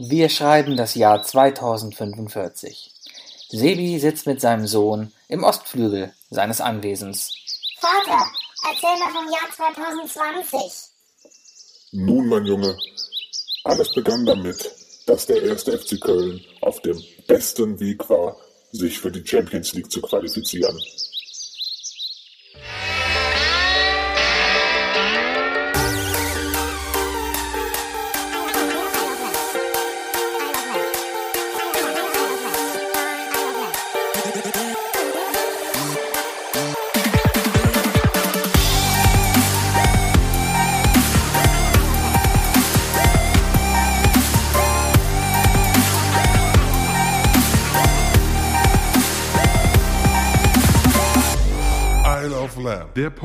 Wir schreiben das Jahr 2045. Sebi sitzt mit seinem Sohn im Ostflügel seines Anwesens. Vater, erzähl mal vom Jahr 2020. Nun, mein Junge, alles begann damit, dass der erste FC Köln auf dem besten Weg war, sich für die Champions League zu qualifizieren.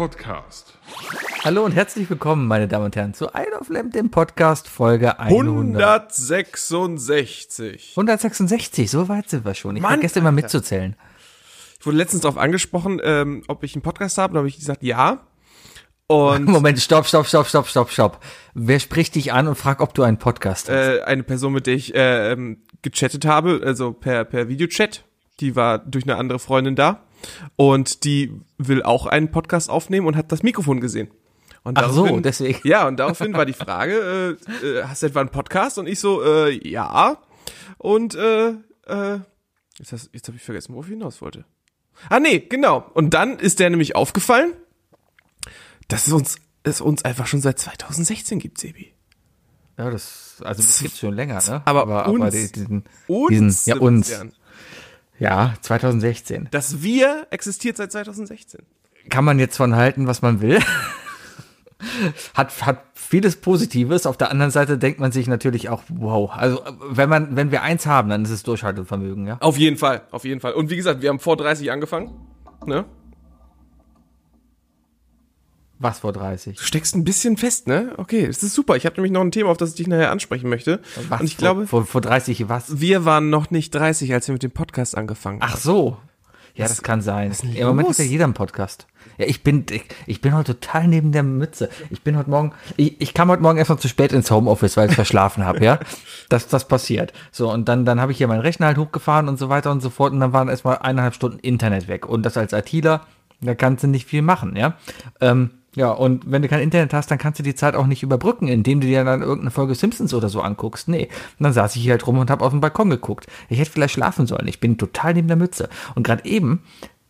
Podcast. Hallo und herzlich willkommen, meine Damen und Herren, zu Isle of Lamp, dem Podcast Folge 100. 166. 166, so weit sind wir schon. Ich Mann, vergesse immer Alter. mitzuzählen. Ich wurde letztens darauf angesprochen, ähm, ob ich einen Podcast habe, und habe ich gesagt, ja. Und Moment, stopp, stopp, stopp, stopp, stopp, stopp. Wer spricht dich an und fragt, ob du einen Podcast hast? äh, eine Person, mit der ich äh, ähm, gechattet habe, also per, per Videochat, die war durch eine andere Freundin da. Und die will auch einen Podcast aufnehmen und hat das Mikrofon gesehen. Und Ach so, deswegen. Ja, und daraufhin war die Frage, äh, äh, hast du etwa einen Podcast? Und ich so, äh, ja. Und äh, äh, jetzt, hast- jetzt habe ich vergessen, worauf ich hinaus wollte. Ah, nee, genau. Und dann ist der nämlich aufgefallen, dass es uns, es uns einfach schon seit 2016 gibt, Sebi. Ja, das, also das gibt's schon länger, ne? Aber uns- die, diesen, Uns, diesen, ja, uns. Ja, 2016. Das Wir existiert seit 2016. Kann man jetzt von halten, was man will. hat, hat vieles Positives. Auf der anderen Seite denkt man sich natürlich auch, wow. Also, wenn man, wenn wir eins haben, dann ist es Durchhaltevermögen, ja? Auf jeden Fall, auf jeden Fall. Und wie gesagt, wir haben vor 30 angefangen. Ne? Was vor 30? Du steckst ein bisschen fest, ne? Okay, das ist super. Ich habe nämlich noch ein Thema, auf das ich dich nachher ansprechen möchte. Was, Und ich vor, glaube, vor, vor 30 was? wir waren noch nicht 30, als wir mit dem Podcast angefangen haben. Ach so. Ja, das kann sein. denn Im Moment ist ja jeder ein Podcast. Ja, ich bin, ich, ich bin heute total neben der Mütze. Ich bin heute Morgen, ich, ich kam heute Morgen erst noch zu spät ins Homeoffice, weil ich verschlafen habe, ja. Das, das passiert. So, und dann, dann habe ich hier meinen Rechner halt hochgefahren und so weiter und so fort. Und dann waren erstmal eineinhalb Stunden Internet weg. Und das als ITler, da kannst du nicht viel machen, ja. Ähm, ja, und wenn du kein Internet hast, dann kannst du die Zeit auch nicht überbrücken, indem du dir dann irgendeine Folge Simpsons oder so anguckst. Nee. Und dann saß ich hier halt rum und habe auf den Balkon geguckt. Ich hätte vielleicht schlafen sollen. Ich bin total neben der Mütze. Und gerade eben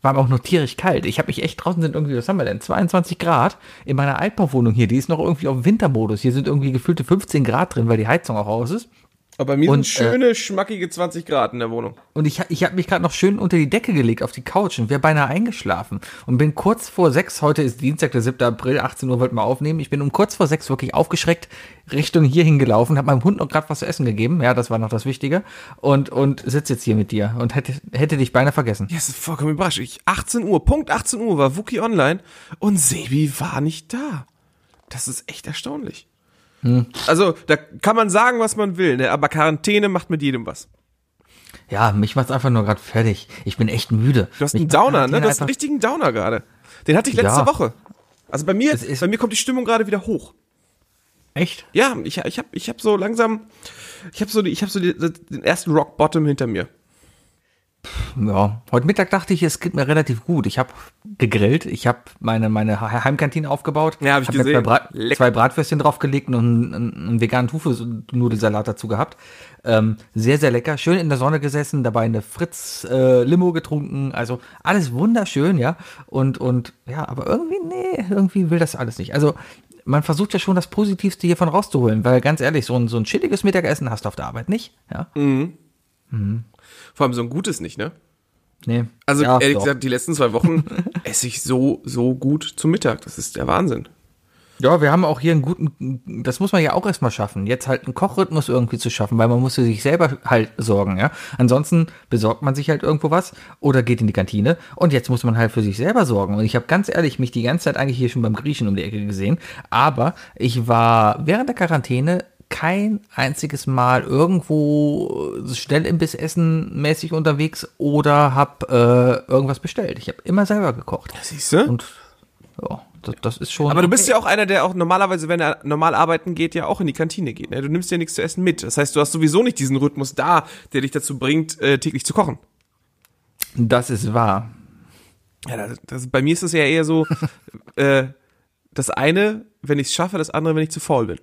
war mir auch noch tierisch kalt. Ich habe mich echt draußen sind irgendwie, was haben wir denn? 22 Grad in meiner Altbauwohnung hier. Die ist noch irgendwie auf Wintermodus. Hier sind irgendwie gefühlte 15 Grad drin, weil die Heizung auch aus ist. Aber bei mir Und, sind schöne, schmackige 20 Grad in der Wohnung. Und ich, ich habe mich gerade noch schön unter die Decke gelegt auf die Couch und wäre beinahe eingeschlafen. Und bin kurz vor sechs, heute ist Dienstag, der 7. April, 18 Uhr wollten wir aufnehmen. Ich bin um kurz vor sechs wirklich aufgeschreckt Richtung hier hingelaufen, habe meinem Hund noch gerade was zu essen gegeben. Ja, das war noch das Wichtige. Und, und sitze jetzt hier mit dir und hätte, hätte dich beinahe vergessen. Ja, es ist vollkommen überrascht. Ich, 18 Uhr, Punkt 18 Uhr war Wookie online und Sebi war nicht da. Das ist echt erstaunlich. Also, da kann man sagen, was man will, ne? aber Quarantäne macht mit jedem was. Ja, mich macht's einfach nur gerade fertig. Ich bin echt müde. Du hast Mich einen Downer, ne? Du hast einen richtigen Downer gerade. Den hatte ich letzte Ja. Woche. Also bei mir, bei mir kommt die Stimmung gerade wieder hoch. Echt? Ja, ich, ich habe ich hab so langsam, ich habe so, die, ich hab so die, den ersten Rock Bottom hinter mir. Ja, heute Mittag dachte ich, es geht mir relativ gut. Ich habe gegrillt, ich habe meine, meine He- Heimkantine aufgebaut. Ja, hab ich Zwei, gesehen. Brat, Lecker. zwei Bratwürstchen draufgelegt und einen, einen, veganen Tofu-Nudelsalat dazu gehabt. Ähm, sehr, sehr lecker. Schön in der Sonne gesessen, dabei eine Fritz-Limo getrunken. Also alles wunderschön, ja. Und, und ja, aber irgendwie, nee, irgendwie will das alles nicht. Also man versucht ja schon das Positivste hiervon rauszuholen, weil ganz ehrlich, so ein, so ein chilliges Mittagessen hast du auf der Arbeit nicht. Ja. Vor allem so ein gutes nicht, ne? Nee. Also ja, ehrlich doch. gesagt, die letzten zwei Wochen esse ich so, so gut zum Mittag. Das ist der Wahnsinn. Ja, wir haben auch hier einen guten, das muss man ja auch erstmal schaffen, jetzt halt einen Kochrhythmus irgendwie zu schaffen, weil man muss für sich selber halt sorgen, ja. Ansonsten besorgt man sich halt irgendwo was oder geht in die Kantine und jetzt muss man halt für sich selber sorgen. Und ich habe ganz ehrlich mich die ganze Zeit eigentlich hier schon beim Griechen um die Ecke gesehen, aber ich war während der Quarantäne kein einziges Mal irgendwo schnell Imbiss essen mäßig unterwegs oder hab äh, irgendwas bestellt. Ich habe immer selber gekocht. Siehst du? Und Ja, das, das ist schon. Aber du bist ja auch einer, der auch normalerweise, wenn er normal arbeiten geht, ja auch in die Kantine geht. Ne? Du nimmst ja nichts zu essen mit. Das heißt, du hast sowieso nicht diesen Rhythmus da, der dich dazu bringt, äh, täglich zu kochen. Das ist wahr. Ja, das, das, bei mir ist es ja eher so, äh, das eine, wenn ich es schaffe, das andere, wenn ich zu faul bin.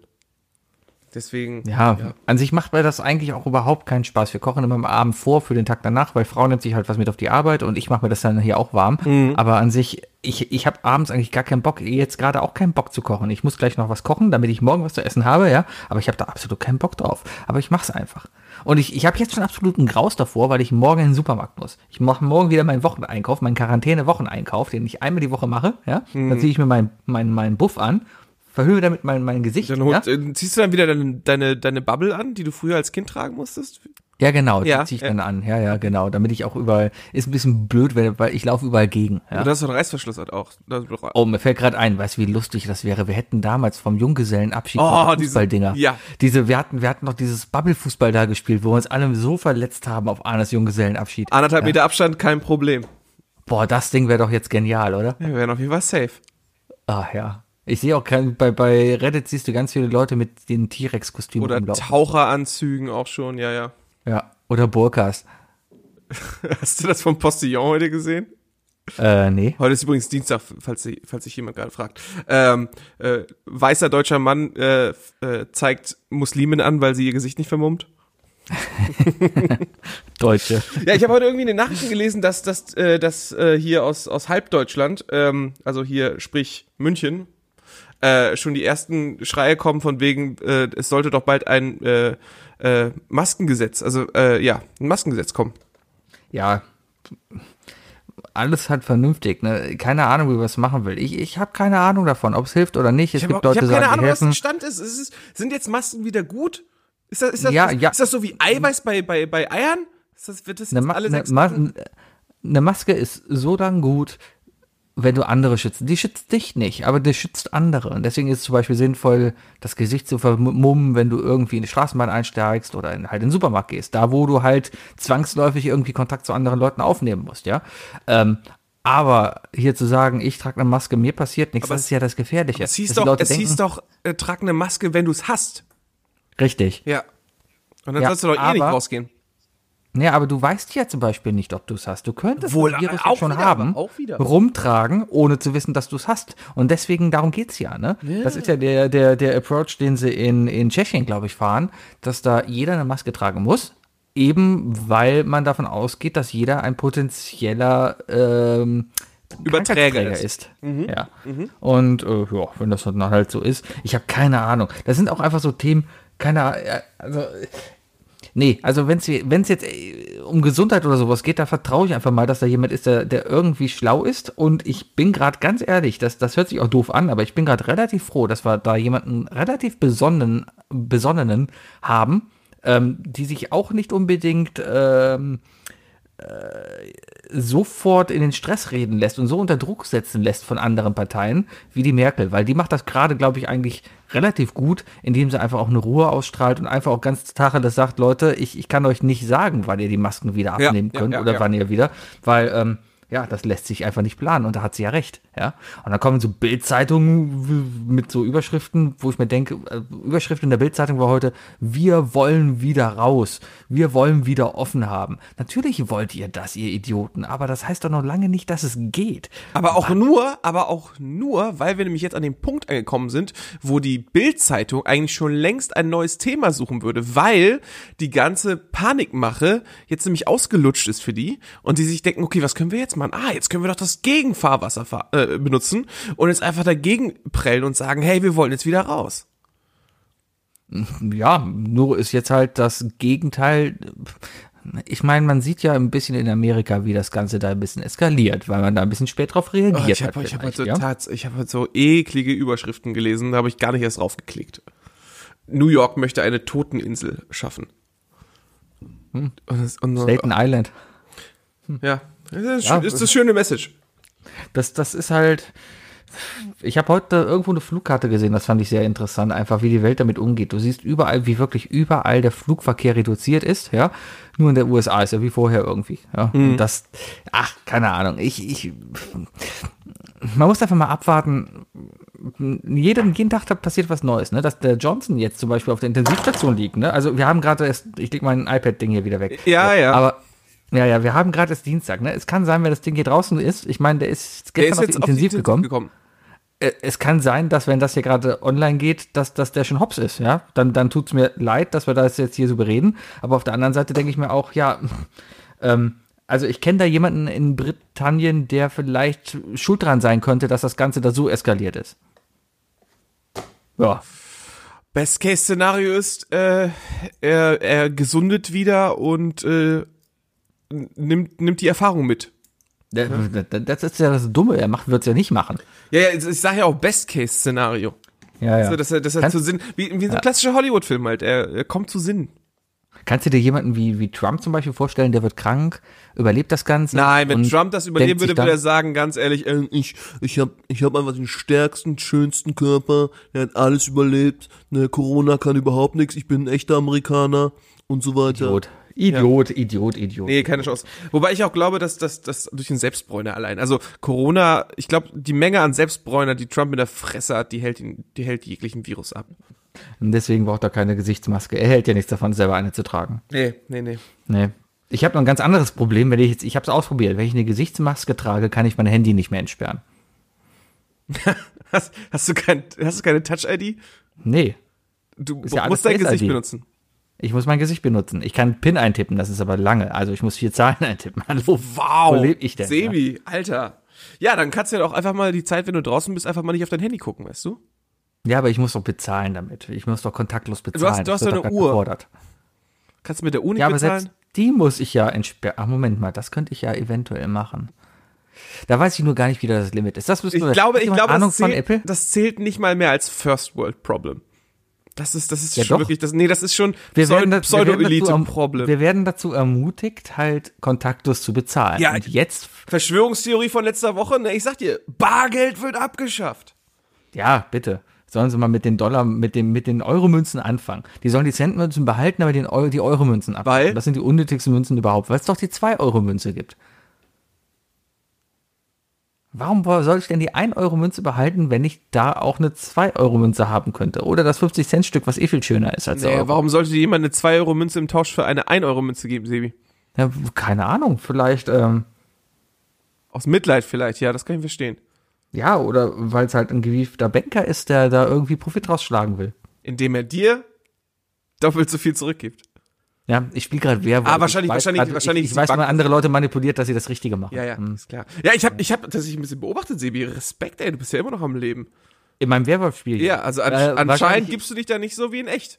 Deswegen. Ja, an sich macht mir das eigentlich auch überhaupt keinen Spaß. Wir kochen immer am Abend vor für den Tag danach, weil Frau nimmt sich halt was mit auf die Arbeit und ich mache mir das dann hier auch warm. Aber an sich, ich, ich habe abends eigentlich gar keinen Bock, jetzt gerade auch keinen Bock zu kochen. Ich muss gleich noch was kochen, damit ich morgen was zu essen habe, ja. Aber ich habe da absolut keinen Bock drauf. Aber ich mache es einfach. Und ich, ich habe jetzt schon absoluten Graus davor, weil ich morgen in den Supermarkt muss. Ich mache morgen wieder meinen Wocheneinkauf, meinen Quarantäne-Wocheneinkauf, den ich einmal die Woche mache, ja. Dann ziehe ich mir meinen mein, mein Buff an, verhöhe damit mein, mein Gesicht. Dann ja? äh, ziehst du dann wieder deine, deine, deine Bubble an, die du früher als Kind tragen musstest? Ja, genau, Ja, die ziehe ich ja. dann an. Ja, ja, genau. Damit ich auch überall, ist ein bisschen blöd, weil, ich laufe überall gegen. Ja. Oder hast du einen Reißverschluss halt auch? Oh, mir fällt gerade ein, weißt du, wie lustig das wäre? Wir hätten damals vom Junggesellenabschied Oh, diese diese- Fußballdinger. ja. Diese, wir hatten, wir hatten noch dieses Bubble-Fußball da gespielt, wo wir uns alle so verletzt haben auf Arnes Junggesellenabschied. Anderthalb Meter Abstand, kein Problem. Boah, das Ding wäre doch jetzt genial, oder? Ja, wir wären auf jeden Fall safe. Ach ja. Ich sehe auch kein, bei, bei Reddit siehst du ganz viele Leute mit den T-Rex-Kostümen Oder rumlaufen. Taucheranzügen auch schon, ja, ja. Ja. Oder Burkas. Hast du das vom Postillon heute gesehen? Äh, nee. Heute ist übrigens Dienstag, falls, sich- falls sich jemand gerade fragt. Ähm, äh, weißer deutscher Mann äh, äh, zeigt Muslimen an, weil sie ihr Gesicht nicht vermummt. Deutsche. Ja, ich habe heute irgendwie in den Nachrichten gelesen, dass das äh, dass, äh, hier aus, aus Halbdeutschland, ähm, also hier sprich München, äh, schon die ersten Schreie kommen von wegen, äh, es sollte doch bald ein äh, äh, Maskengesetz, also äh, ja, ein Maskengesetz kommen. ja, alles halt vernünftig, ne? Keine Ahnung, wie man es machen will. Ich, ich habe keine Ahnung davon, ob es hilft oder nicht. Es Ich gibt habe hab Leute, die keine sagen, Ahnung, die was der helfen. Stand ist. ist es, sind jetzt Masken wieder gut? Ist das, ist das, Ja, ist, ja. ist das so wie Eiweiß bei, bei, bei Eiern? Ist das, wird das Eine, jetzt Ma alle eine, sechs Wochen? eine Maske ist so dann gut, wenn du andere schützt. Die schützt dich nicht, aber die schützt andere. Und deswegen ist es zum Beispiel sinnvoll, das Gesicht zu vermummen, wenn du irgendwie in die Straßenbahn einsteigst oder in, halt in den Supermarkt gehst. Da, wo du halt zwangsläufig irgendwie Kontakt zu anderen Leuten aufnehmen musst, ja. Ähm, aber hier zu sagen, ich trage eine Maske, mir passiert nichts, Aber das ist ja das Gefährliche. Es hieß doch, es hieß denken- doch, äh, trag eine Maske, wenn du es hast. Richtig. Ja. Und dann Ja, sollst du doch eh nicht rausgehen. Ja, aber du weißt ja zum Beispiel nicht, ob du es hast. Du könntest Wohl, das Virus auch ja schon wieder, haben, auch rumtragen, ohne zu wissen, dass du es hast. Und deswegen, darum geht's ja, ne? Das ist ja der, der, der Approach, den sie in, in Tschechien, glaube ich, fahren, dass da jeder eine Maske tragen muss. Eben weil man davon ausgeht, dass jeder ein potenzieller ähm, Überträger ist. ist. Ja. Und äh, ja, wenn das dann halt so ist, ich habe keine Ahnung. Das sind auch einfach so Themen, keine Ahnung, also äh, Nee, also wenn es jetzt äh, um Gesundheit oder sowas geht, da vertraue ich einfach mal, dass da jemand ist, der, der irgendwie schlau ist. Und ich bin gerade ganz ehrlich, das, das hört sich auch doof an, aber ich bin gerade relativ froh, dass wir da jemanden relativ besonnen, besonnenen haben, ähm, die sich auch nicht unbedingt ähm, sofort in den Stress reden lässt und so unter Druck setzen lässt von anderen Parteien wie die Merkel, weil die macht das gerade, glaube ich, eigentlich relativ gut, indem sie einfach auch eine Ruhe ausstrahlt und einfach auch ganz tacheles sagt, Leute, ich, ich kann euch nicht sagen, wann ihr die Masken wieder abnehmen ja, könnt ja, oder ja. wann ihr wieder, weil ähm, ja, das lässt sich einfach nicht planen und da hat sie ja recht, ja. Und dann kommen so Bildzeitungen mit so Überschriften, wo ich mir denke, äh, Überschrift in der Bildzeitung war heute, wir wollen wieder raus, wir wollen wieder offen haben. Natürlich wollt ihr das, ihr Idioten, aber das heißt doch noch lange nicht, dass es geht. Aber auch nur, aber auch nur, weil wir nämlich jetzt an dem Punkt angekommen sind, wo die Bild-Zeitung eigentlich schon längst ein neues Thema suchen würde, weil die ganze Panikmache jetzt nämlich ausgelutscht ist für die und die sich denken, okay, was können wir jetzt machen? Ah, jetzt können wir doch das Gegenfahrwasser fahr äh, benutzen und jetzt einfach dagegen prellen und sagen, hey, wir wollen jetzt wieder raus. Ja, nur ist jetzt halt das Gegenteil. Ich meine, man sieht ja ein bisschen in Amerika, wie das Ganze da ein bisschen eskaliert, weil man da ein bisschen spät drauf reagiert Oh, ich hat. habe ich hab halt so, ja? tats, ich hab halt so eklige Überschriften gelesen, da habe ich gar nicht erst drauf geklickt. New York möchte eine Toteninsel schaffen. Und das, und, Staten Island. ja, das ist, Ja, ist das schöne Message. Das, das ist halt. Ich habe heute irgendwo eine Flugkarte gesehen, das fand ich sehr interessant, einfach wie die Welt damit umgeht. Du siehst überall, wie wirklich überall der Flugverkehr reduziert ist, ja. Nur in der USA ist er wie vorher irgendwie, ja. Und das, ach, keine Ahnung. Ich, ich, man muss einfach mal abwarten. Jeden, jeden Tag passiert was Neues, ne? Dass der Johnson jetzt zum Beispiel auf der Intensivstation liegt, ne? Also wir haben gerade erst, ich leg mein iPad-Ding hier wieder weg. Ja, ja. Aber ja, ja, wir haben gerade erst Dienstag, ne? Es kann sein, wenn das Ding hier draußen ist. Ich meine, der ist Der gestern ist auf jetzt die auf die Intensiv gekommen. gekommen. Äh, Es kann sein, dass wenn das hier gerade online geht, dass, dass der schon hops ist, ja? Dann, dann tut's mir leid, dass wir das jetzt hier so bereden. Aber auf der anderen Seite denke ich mir auch, ja, ähm, also ich kenne da jemanden in Britannien, der vielleicht schuld dran sein könnte, dass das Ganze da so eskaliert ist. Ja. Best-Case-Szenario ist, äh, er, er gesundet wieder und äh, nimmt, nimmt die Erfahrung mit. Das ist ja das Dumme, er macht, wird's ja nicht machen. Ja, ja, ich sage ja auch Best-Case-Szenario. Ja, ja. Also, dass er, dass er Kannst- zu Sinn, wie, wie so ein klassischer Hollywood-Film halt, er, er kommt zu Sinn. Kannst du dir jemanden wie, wie Trump zum Beispiel vorstellen, der wird krank, überlebt das Ganze? Nein, wenn Trump das überleben würde, würde er sagen, ganz ehrlich, äh, ich, ich hab, ich hab einfach den stärksten, schönsten Körper, der hat alles überlebt, ne, Corona kann überhaupt nichts, ich bin ein echter Amerikaner und so weiter. Idiot. Idiot, Idiot, Idiot. Nee, keine Chance. Wobei ich auch glaube, dass das durch den Selbstbräuner allein. Also Corona, ich glaube, die Menge an Selbstbräuner, die Trump in der Fresse hat, die hält ihn, die hält jeglichen Virus ab. Und deswegen braucht er keine Gesichtsmaske. Er hält ja nichts davon, selber eine zu tragen. Nee, nee, nee. Nee. Ich habe noch ein ganz anderes Problem, wenn ich jetzt, ich habe es ausprobiert, wenn ich eine Gesichtsmaske trage, kann ich mein Handy nicht mehr entsperren. Hast, hast du kein, hast du keine Touch-ID? Nee, Du ja musst dein Gesicht benutzen. Ich muss mein Gesicht benutzen. Ich kann PIN eintippen, das ist aber lange. Also ich muss vier Zahlen eintippen. Hallo, Wow. Wo lebe ich denn? Sebi, Alter. Ja, dann kannst du ja auch einfach mal die Zeit, wenn du draußen bist, einfach mal nicht auf dein Handy gucken, weißt du? Ja, aber ich muss doch bezahlen damit. Ich muss doch kontaktlos bezahlen. hast- du hast wird doch eine Uhr. gefordert. Kannst du mit der Uni Ja, aber bezahlen? selbst die muss ich ja entsperren. Ach, Moment mal, das könnte ich ja eventuell machen. Da weiß ich nur gar nicht, wie da das Limit ist. Das müssen Ich wir- glaube, Hat ich glaube, Ahnung das von zählt, Apple? das zählt nicht mal mehr als First World Problem. Das ist, das ist Ja, schon doch. wirklich, das, nee, das ist schon Wir werden, da- wir, werden dazu, Pseudo-Elite-Problem. wir werden dazu ermutigt, halt kontaktlos zu bezahlen. Ja, Und jetzt, Verschwörungstheorie von letzter Woche, ne, ich sag dir, Bargeld wird abgeschafft. ja, bitte. Sollen sie mal mit den Dollar, mit den, mit den Euromünzen anfangen. Die sollen die Centmünzen behalten, aber den Eu die Euromünzen ab. Weil? Das sind die unnötigsten Münzen überhaupt, weil es doch die 2-Euro-Münze gibt. Warum soll ich denn die 1-Euro-Münze behalten, wenn ich da auch eine 2-Euro-Münze haben könnte? Oder das 50-Cent-Stück, was eh viel schöner ist als Nee, Euro. warum sollte dir jemand eine 2-Euro-Münze im Tausch für eine 1-Euro-Münze geben, Sebi? Ja, keine Ahnung, vielleicht, ähm, Aus Mitleid vielleicht, ja, das kann ich verstehen. Ja, oder weil es halt ein gewiefter Banker ist, der da irgendwie Profit rausschlagen will. Indem er dir doppelt so viel zurückgibt. Ja, ich spiele gerade Werwolf. Ah, wahrscheinlich- weiß wahrscheinlich- grad, wahrscheinlich Ich, ich weiß, man andere Leute manipuliert, dass sie das Richtige machen. Ja, ja, Hm. ist klar. Ja, ich habe ich hab tatsächlich ein bisschen beobachtet, Sebi. Respekt, ey, du bist ja immer noch am Leben. In meinem Werwolf-Spiel. Ja, also an, Äh, anscheinend gibst du dich da nicht so wie in echt.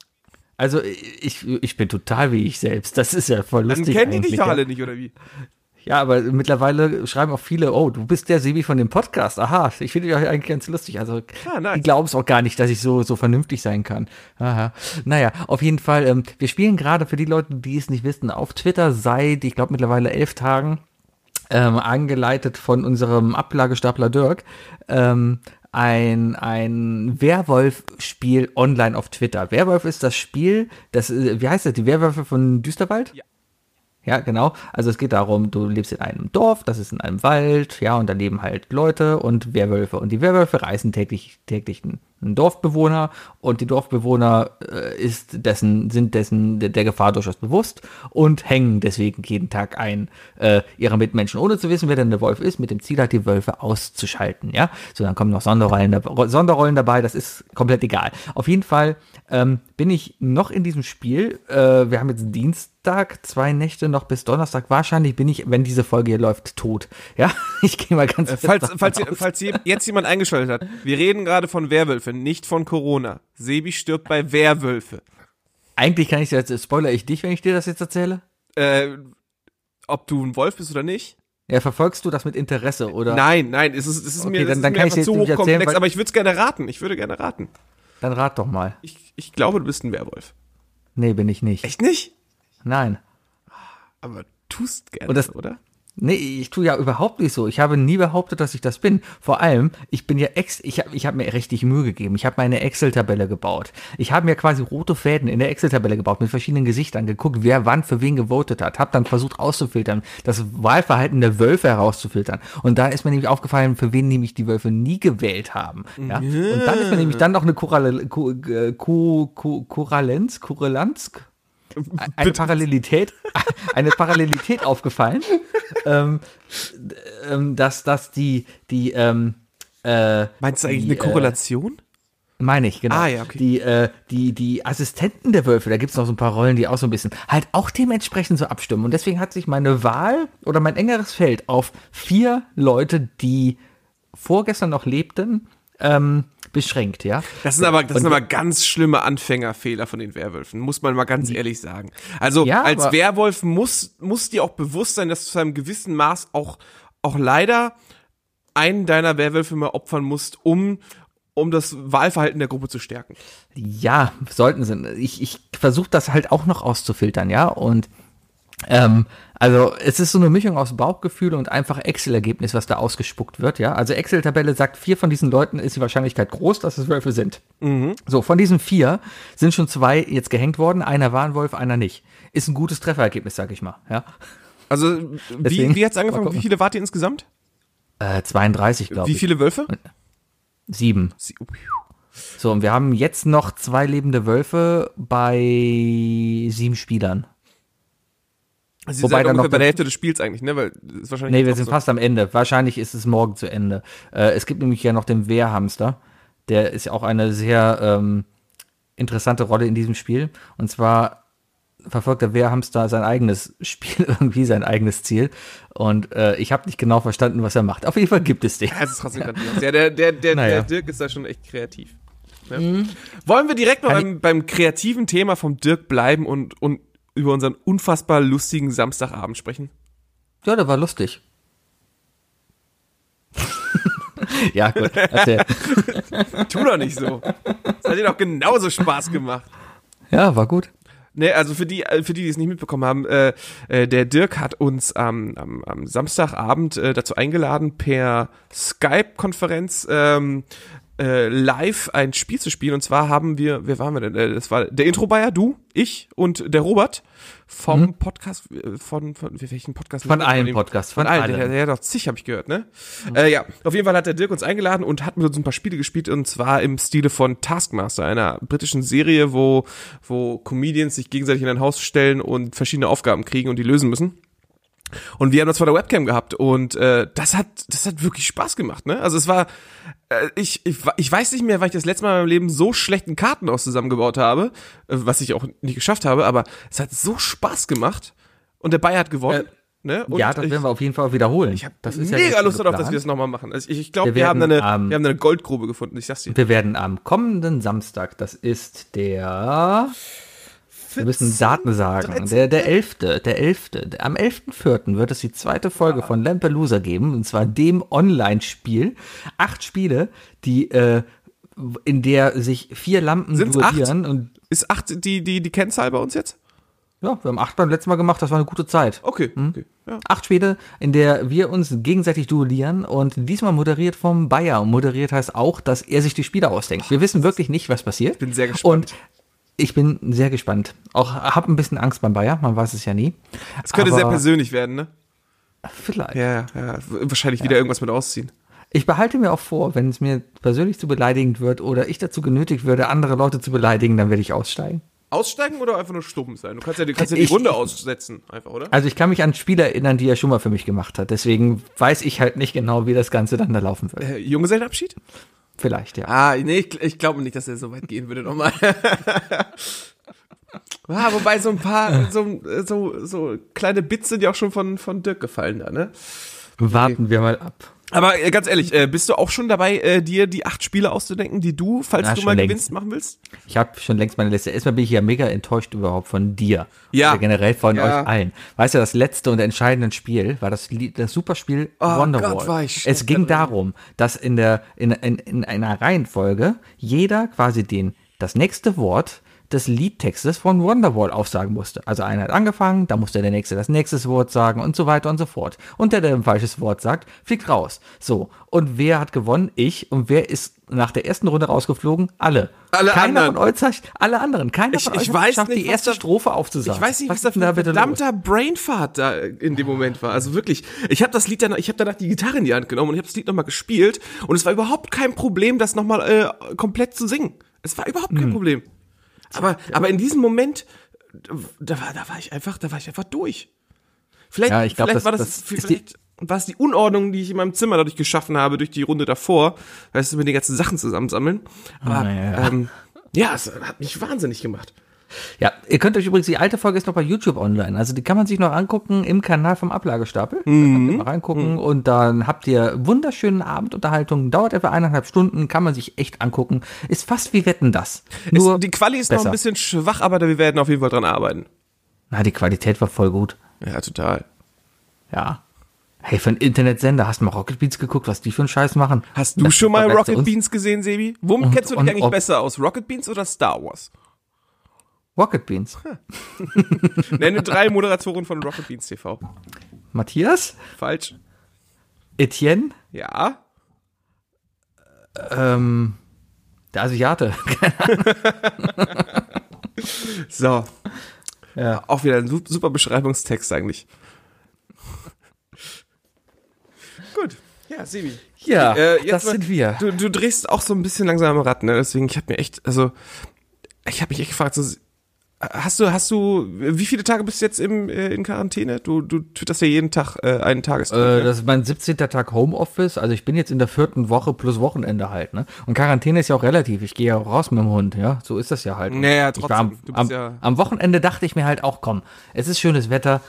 Also ich, ich bin total wie ich selbst. Das ist ja voll Dann lustig. kennen die dich doch ja. alle nicht, oder wie? Ja, aber mittlerweile schreiben auch viele, oh, du bist der Sebi von dem Podcast. Aha, ich finde dich eigentlich ganz lustig. Also Ah, nice. die glauben es auch gar nicht, dass ich so, so vernünftig sein kann. Aha. Naja, auf jeden Fall, ähm, wir spielen gerade für die Leute, die es nicht wissen, auf Twitter seit, ich glaube, mittlerweile elf Tagen, ähm, angeleitet von unserem Ablagestapler Dirk, ähm, ein, ein Werwolf-Spiel online auf Twitter. Werwolf ist das Spiel, das, äh, wie heißt das, die Werwölfe von Düsterwald? Ja. Ja, genau. Also es geht darum, du lebst in einem Dorf, das ist in einem Wald, ja, und da leben halt Leute und Werwölfe. Und die Werwölfe reißen täglich, täglich einen, Dorfbewohner und die Dorfbewohner äh, ist dessen, sind dessen der, der Gefahr durchaus bewusst und hängen deswegen jeden Tag ein äh, ihre Mitmenschen, ohne zu wissen, wer denn der Wolf ist, mit dem Ziel halt die Wölfe auszuschalten, ja. So, dann kommen noch Sonderrollen, Sonderrollen dabei, das ist komplett egal. Auf jeden Fall ähm, bin ich noch in diesem Spiel. Äh, wir haben jetzt Dienstag, zwei Nächte noch bis Donnerstag. Wahrscheinlich bin ich, wenn diese Folge hier läuft, tot. Ja, ich gehe mal ganz Äh, Falls, falls, aus. falls je- jetzt jemand eingeschaltet hat, wir reden gerade von Werwölfe, nicht von Corona. Sebi stirbt bei Werwölfe. Eigentlich kann ich jetzt, spoiler ich dich, wenn ich dir das jetzt erzähle? Äh, ob du ein Wolf bist oder nicht? Ja, verfolgst du das mit Interesse oder? Nein, nein, es ist, es ist Okay, mir, dann- dann ist mir einfach zu erzählen, hochkomplex, aber ich würde es gerne raten. Ich würde gerne raten. Dann rat doch mal. Ich, ich glaube, du bist ein Werwolf. Nee, bin ich nicht. Echt nicht? Nein. Aber tust gerne, Und das- oder? Nee, ich tue ja überhaupt nicht so. Ich habe nie behauptet, dass ich das bin. Vor allem, ich bin ja ex, ich habe ich hab mir richtig Mühe gegeben. Ich habe meine Excel-Tabelle gebaut. Ich habe mir quasi rote Fäden in der Excel-Tabelle gebaut mit verschiedenen Gesichtern, geguckt, wer wann für wen gewotet hat. Habe dann versucht auszufiltern, das Wahlverhalten der Wölfe herauszufiltern. Und da ist mir nämlich aufgefallen, für wen nämlich die Wölfe nie gewählt haben. Ja? Und dann ist mir nämlich dann noch eine Korrel- Ko- Ko- Ko- Korrelenz, Korrelanz, eine Parallelität, eine Parallelität aufgefallen, ähm, ähm, dass, dass die, die, ähm, äh, Meinst du eigentlich die, eine Korrelation? meine ich, genau. Ah, ja, okay. Die, äh, die, die Assistenten der Wölfe, da gibt's noch so ein paar Rollen, die auch so ein bisschen halt auch dementsprechend so abstimmen. Und deswegen hat sich meine Wahl oder mein engeres Feld auf vier Leute, die vorgestern noch lebten, ähm, beschränkt, ja. Das sind aber, das sind aber ganz schlimme Anfängerfehler von den Werwölfen, muss man mal ganz ehrlich sagen. Also Ja, als Werwolf muss, muss dir auch bewusst sein, dass du zu einem gewissen Maß auch, auch leider einen deiner Werwölfe mal opfern musst, um, um das Wahlverhalten der Gruppe zu stärken. Ja, sollten sie. Ich, ich versuche das halt auch noch auszufiltern, ja. Und ähm, also es ist so eine Mischung aus Bauchgefühl und einfach Excel-Ergebnis, was da ausgespuckt wird, ja. Also Excel-Tabelle sagt, vier von diesen Leuten ist die Wahrscheinlichkeit groß, dass es Wölfe sind. So, von diesen vier sind schon zwei jetzt gehängt worden, einer war ein Wolf, einer nicht. Ist ein gutes Trefferergebnis, sag ich mal, ja. Also wie, Deswegen- wie hat's Mal angefangen? gucken. Wie viele wart ihr insgesamt? Äh, 32, glaube Wie ich. viele Wölfe? Sieben. Sie- So, und wir haben jetzt noch zwei lebende Wölfe bei sieben Spielern. Also ihr Wobei dann noch bei der Hälfte des Spiels eigentlich, ne? Weil ist wahrscheinlich Nee, wir sind so. fast am Ende. Wahrscheinlich ist es morgen zu Ende. Äh, es gibt nämlich ja noch den Wehrhamster. Der ist ja auch eine sehr ähm, interessante Rolle in diesem Spiel. Und zwar verfolgt der Wehrhamster sein eigenes Spiel, irgendwie sein eigenes Ziel. Und äh, ich habe nicht genau verstanden, was er macht. Auf jeden Fall gibt es den. Ja, es ist trotzdem. Ja, der, der, der, Naja. der Dirk ist da schon echt kreativ. Ne? Wollen wir direkt mal beim, beim kreativen Thema vom Dirk bleiben und, und über unseren unfassbar lustigen Samstagabend sprechen? Ja, der war lustig. ja, gut. Tu doch nicht so. Das hat dir doch genauso Spaß gemacht. Ja, war gut. Ne, also für die, äh, für die, die es nicht mitbekommen haben, äh, äh, der Dirk hat uns am, am, am Samstagabend äh, dazu eingeladen, per Skype-Konferenz ähm, äh, live ein Spiel zu spielen. Und zwar haben wir, wer waren wir denn? Äh, Das war der Intro-Bayer, du, ich und der Robert vom Podcast, äh, von, von welchen Podcast? Mhm. Von dem? allen Podcasts, Von von allen, der, der doch zig, habe ich gehört, ne? Äh, ja, auf jeden Fall hat der Dirk uns eingeladen und hat mit uns ein paar Spiele gespielt und zwar im Stile von Taskmaster, einer britischen Serie, wo, wo Comedians sich gegenseitig in ein Haus stellen und verschiedene Aufgaben kriegen und die lösen müssen. Und wir haben das vor der Webcam gehabt und äh, das hat das hat wirklich Spaß gemacht, ne? Also es war äh, ich, ich ich weiß nicht mehr, weil ich das letzte Mal in meinem Leben so schlechten Karten aus zusammengebaut habe, äh, was ich auch nicht geschafft habe, aber es hat so Spaß gemacht und der Bayer hat gewonnen, ne? Und Äh, ja, das ich, werden wir auf jeden Fall wiederholen. ich habe mega ja Lust darauf, dass wir das nochmal machen. Also ich, ich glaube, Wir wir, haben eine, ähm, wir haben eine Goldgrube gefunden. Ich sag's dir. Wir werden am kommenden Samstag, das ist der, wir müssen Daten sagen, der, der 11., der 11., der, am 11.4. wird es die zweite Folge von Lampelusa geben, und zwar dem Online-Spiel. Acht Spiele, die, äh, in der sich vier Lampen Sind's duellieren und Ist acht die, die, die Kennzahl bei uns jetzt? ja, wir haben acht beim letzten Mal gemacht, das war eine gute Zeit. Okay, Hm? okay. Ja. Acht Spiele, in der wir uns gegenseitig duellieren und diesmal moderiert vom Bayer. Moderiert heißt auch, dass er sich die Spiele ausdenkt. Wir wissen wirklich nicht, was passiert. Ich bin sehr gespannt. Und ich bin sehr gespannt. Auch hab ein bisschen Angst beim Bayer, man weiß es ja nie. Es könnte sehr persönlich werden, ne? Vielleicht. Ja, ja, ja. Wahrscheinlich wieder irgendwas mit ausziehen. Ich behalte mir auch vor, wenn es mir persönlich zu beleidigend wird oder ich dazu genötigt würde, andere Leute zu beleidigen, dann werde ich aussteigen. Aussteigen oder einfach nur stumm sein? Du kannst ja, du kannst ja die Ich- Runde aussetzen, einfach, oder? Also ich kann mich an Spiele erinnern, die er schon mal für mich gemacht hat. Deswegen weiß ich halt nicht genau, wie das Ganze dann da laufen wird. Äh, Junggesellenabschied? Vielleicht, ja. Ah, nee, ich, ich glaube nicht, dass er so weit gehen würde nochmal. ah, wobei so ein paar, so, so, so kleine Bits sind ja auch schon von, von Dirk gefallen da, ne? Warten wir mal ab. Aber äh, ganz ehrlich, äh, bist du auch schon dabei, äh, dir die acht Spiele auszudenken, die du, falls Na, du mal längst. gewinnst, machen willst? Ich habe schon längst meine Liste. Erstmal bin ich ja mega enttäuscht überhaupt von dir. Ja. Oder generell von Ja. euch allen. Weißt du, das letzte und entscheidende Spiel war das, das Superspiel Oh Wonderwall. Gott, war ich es ging darum, dass in der in, in, in einer Reihenfolge jeder quasi den das nächste Wort des Liedtextes von Wonderwall aufsagen musste. Also einer hat angefangen, da musste der nächste das nächste Wort sagen und so weiter und so fort. Und der, der ein falsches Wort sagt, fliegt raus. So. Und wer hat gewonnen? Ich. Und wer ist nach der ersten Runde rausgeflogen? Alle. Alle Keiner anderen. von euch, alle anderen. Keiner Ich- von ich euch weiß schafft nicht, die was erste da- Strophe aufzusagen. Ich weiß nicht, was, ist da für ein bitte los? verdammter Brainfart da in dem Moment war. Also wirklich, ich habe das Lied dann, ich habe danach die Gitarre in die Hand genommen und ich habe das Lied nochmal gespielt und es war überhaupt kein Problem, das nochmal äh, komplett zu singen. Es war überhaupt Hm. kein Problem. Aber, aber in diesem Moment, da war, da war ich einfach, da war ich einfach durch. Vielleicht, Ja, ich glaub, vielleicht das- war das, das vielleicht war es die Unordnung, die ich in meinem Zimmer dadurch geschaffen habe, durch die Runde davor, weißt du, mit den ganzen Sachen zusammensammeln. Aber, ja, ja. ähm, ja, es hat mich wahnsinnig gemacht. Ja, ihr könnt euch übrigens, die alte Folge ist noch bei YouTube online. Also die kann man sich noch angucken im Kanal vom Ablagestapel. Da könnt ihr mal reingucken und dann habt ihr wunderschöne Abendunterhaltung. Dauert etwa eineinhalb Stunden, kann man sich echt angucken. Ist fast wie Wetten das. Nur Ist, die Quali ist noch besser. ein bisschen schwach, aber wir werden auf jeden Fall dran arbeiten. Na, die Qualität war voll gut. Ja, total. Ja. Hey, für einen Internetsender hast du mal Rocket Beats geguckt, was die für einen Scheiß machen? Hast du Das schon mal Rocket Beans gesehen, Sebi? Womit kennst du dich eigentlich besser aus? Rocket Beans oder Star Wars? Rocket Beans. Nenne drei Moderatoren von Rocket Beans TV. Matthias? Falsch. Etienne? Ja. Ähm, der Asiate. So. Ja. Auch wieder ein su- super Beschreibungstext eigentlich. Gut. Ja, Sebi. Ja, Äh, das mal- sind wir. Du, du drehst auch so ein bisschen langsam am Rad, ne? Deswegen, ich habe mir echt, also, ich habe mich echt gefragt, so, hast du, hast du, wie viele Tage bist du jetzt im, äh, in Quarantäne? Du, du twitterst ja jeden Tag äh, einen Tages. Äh, das ist mein 17. Tag Homeoffice. Also ich bin jetzt in der vierten Woche plus Wochenende halt, ne? Und Quarantäne ist ja auch relativ. Ich gehe ja raus mit dem Hund, ja? So ist das ja halt. Naja, trotzdem. am, Du bist am, ja- am Wochenende dachte ich mir halt auch, komm, es ist schönes Wetter.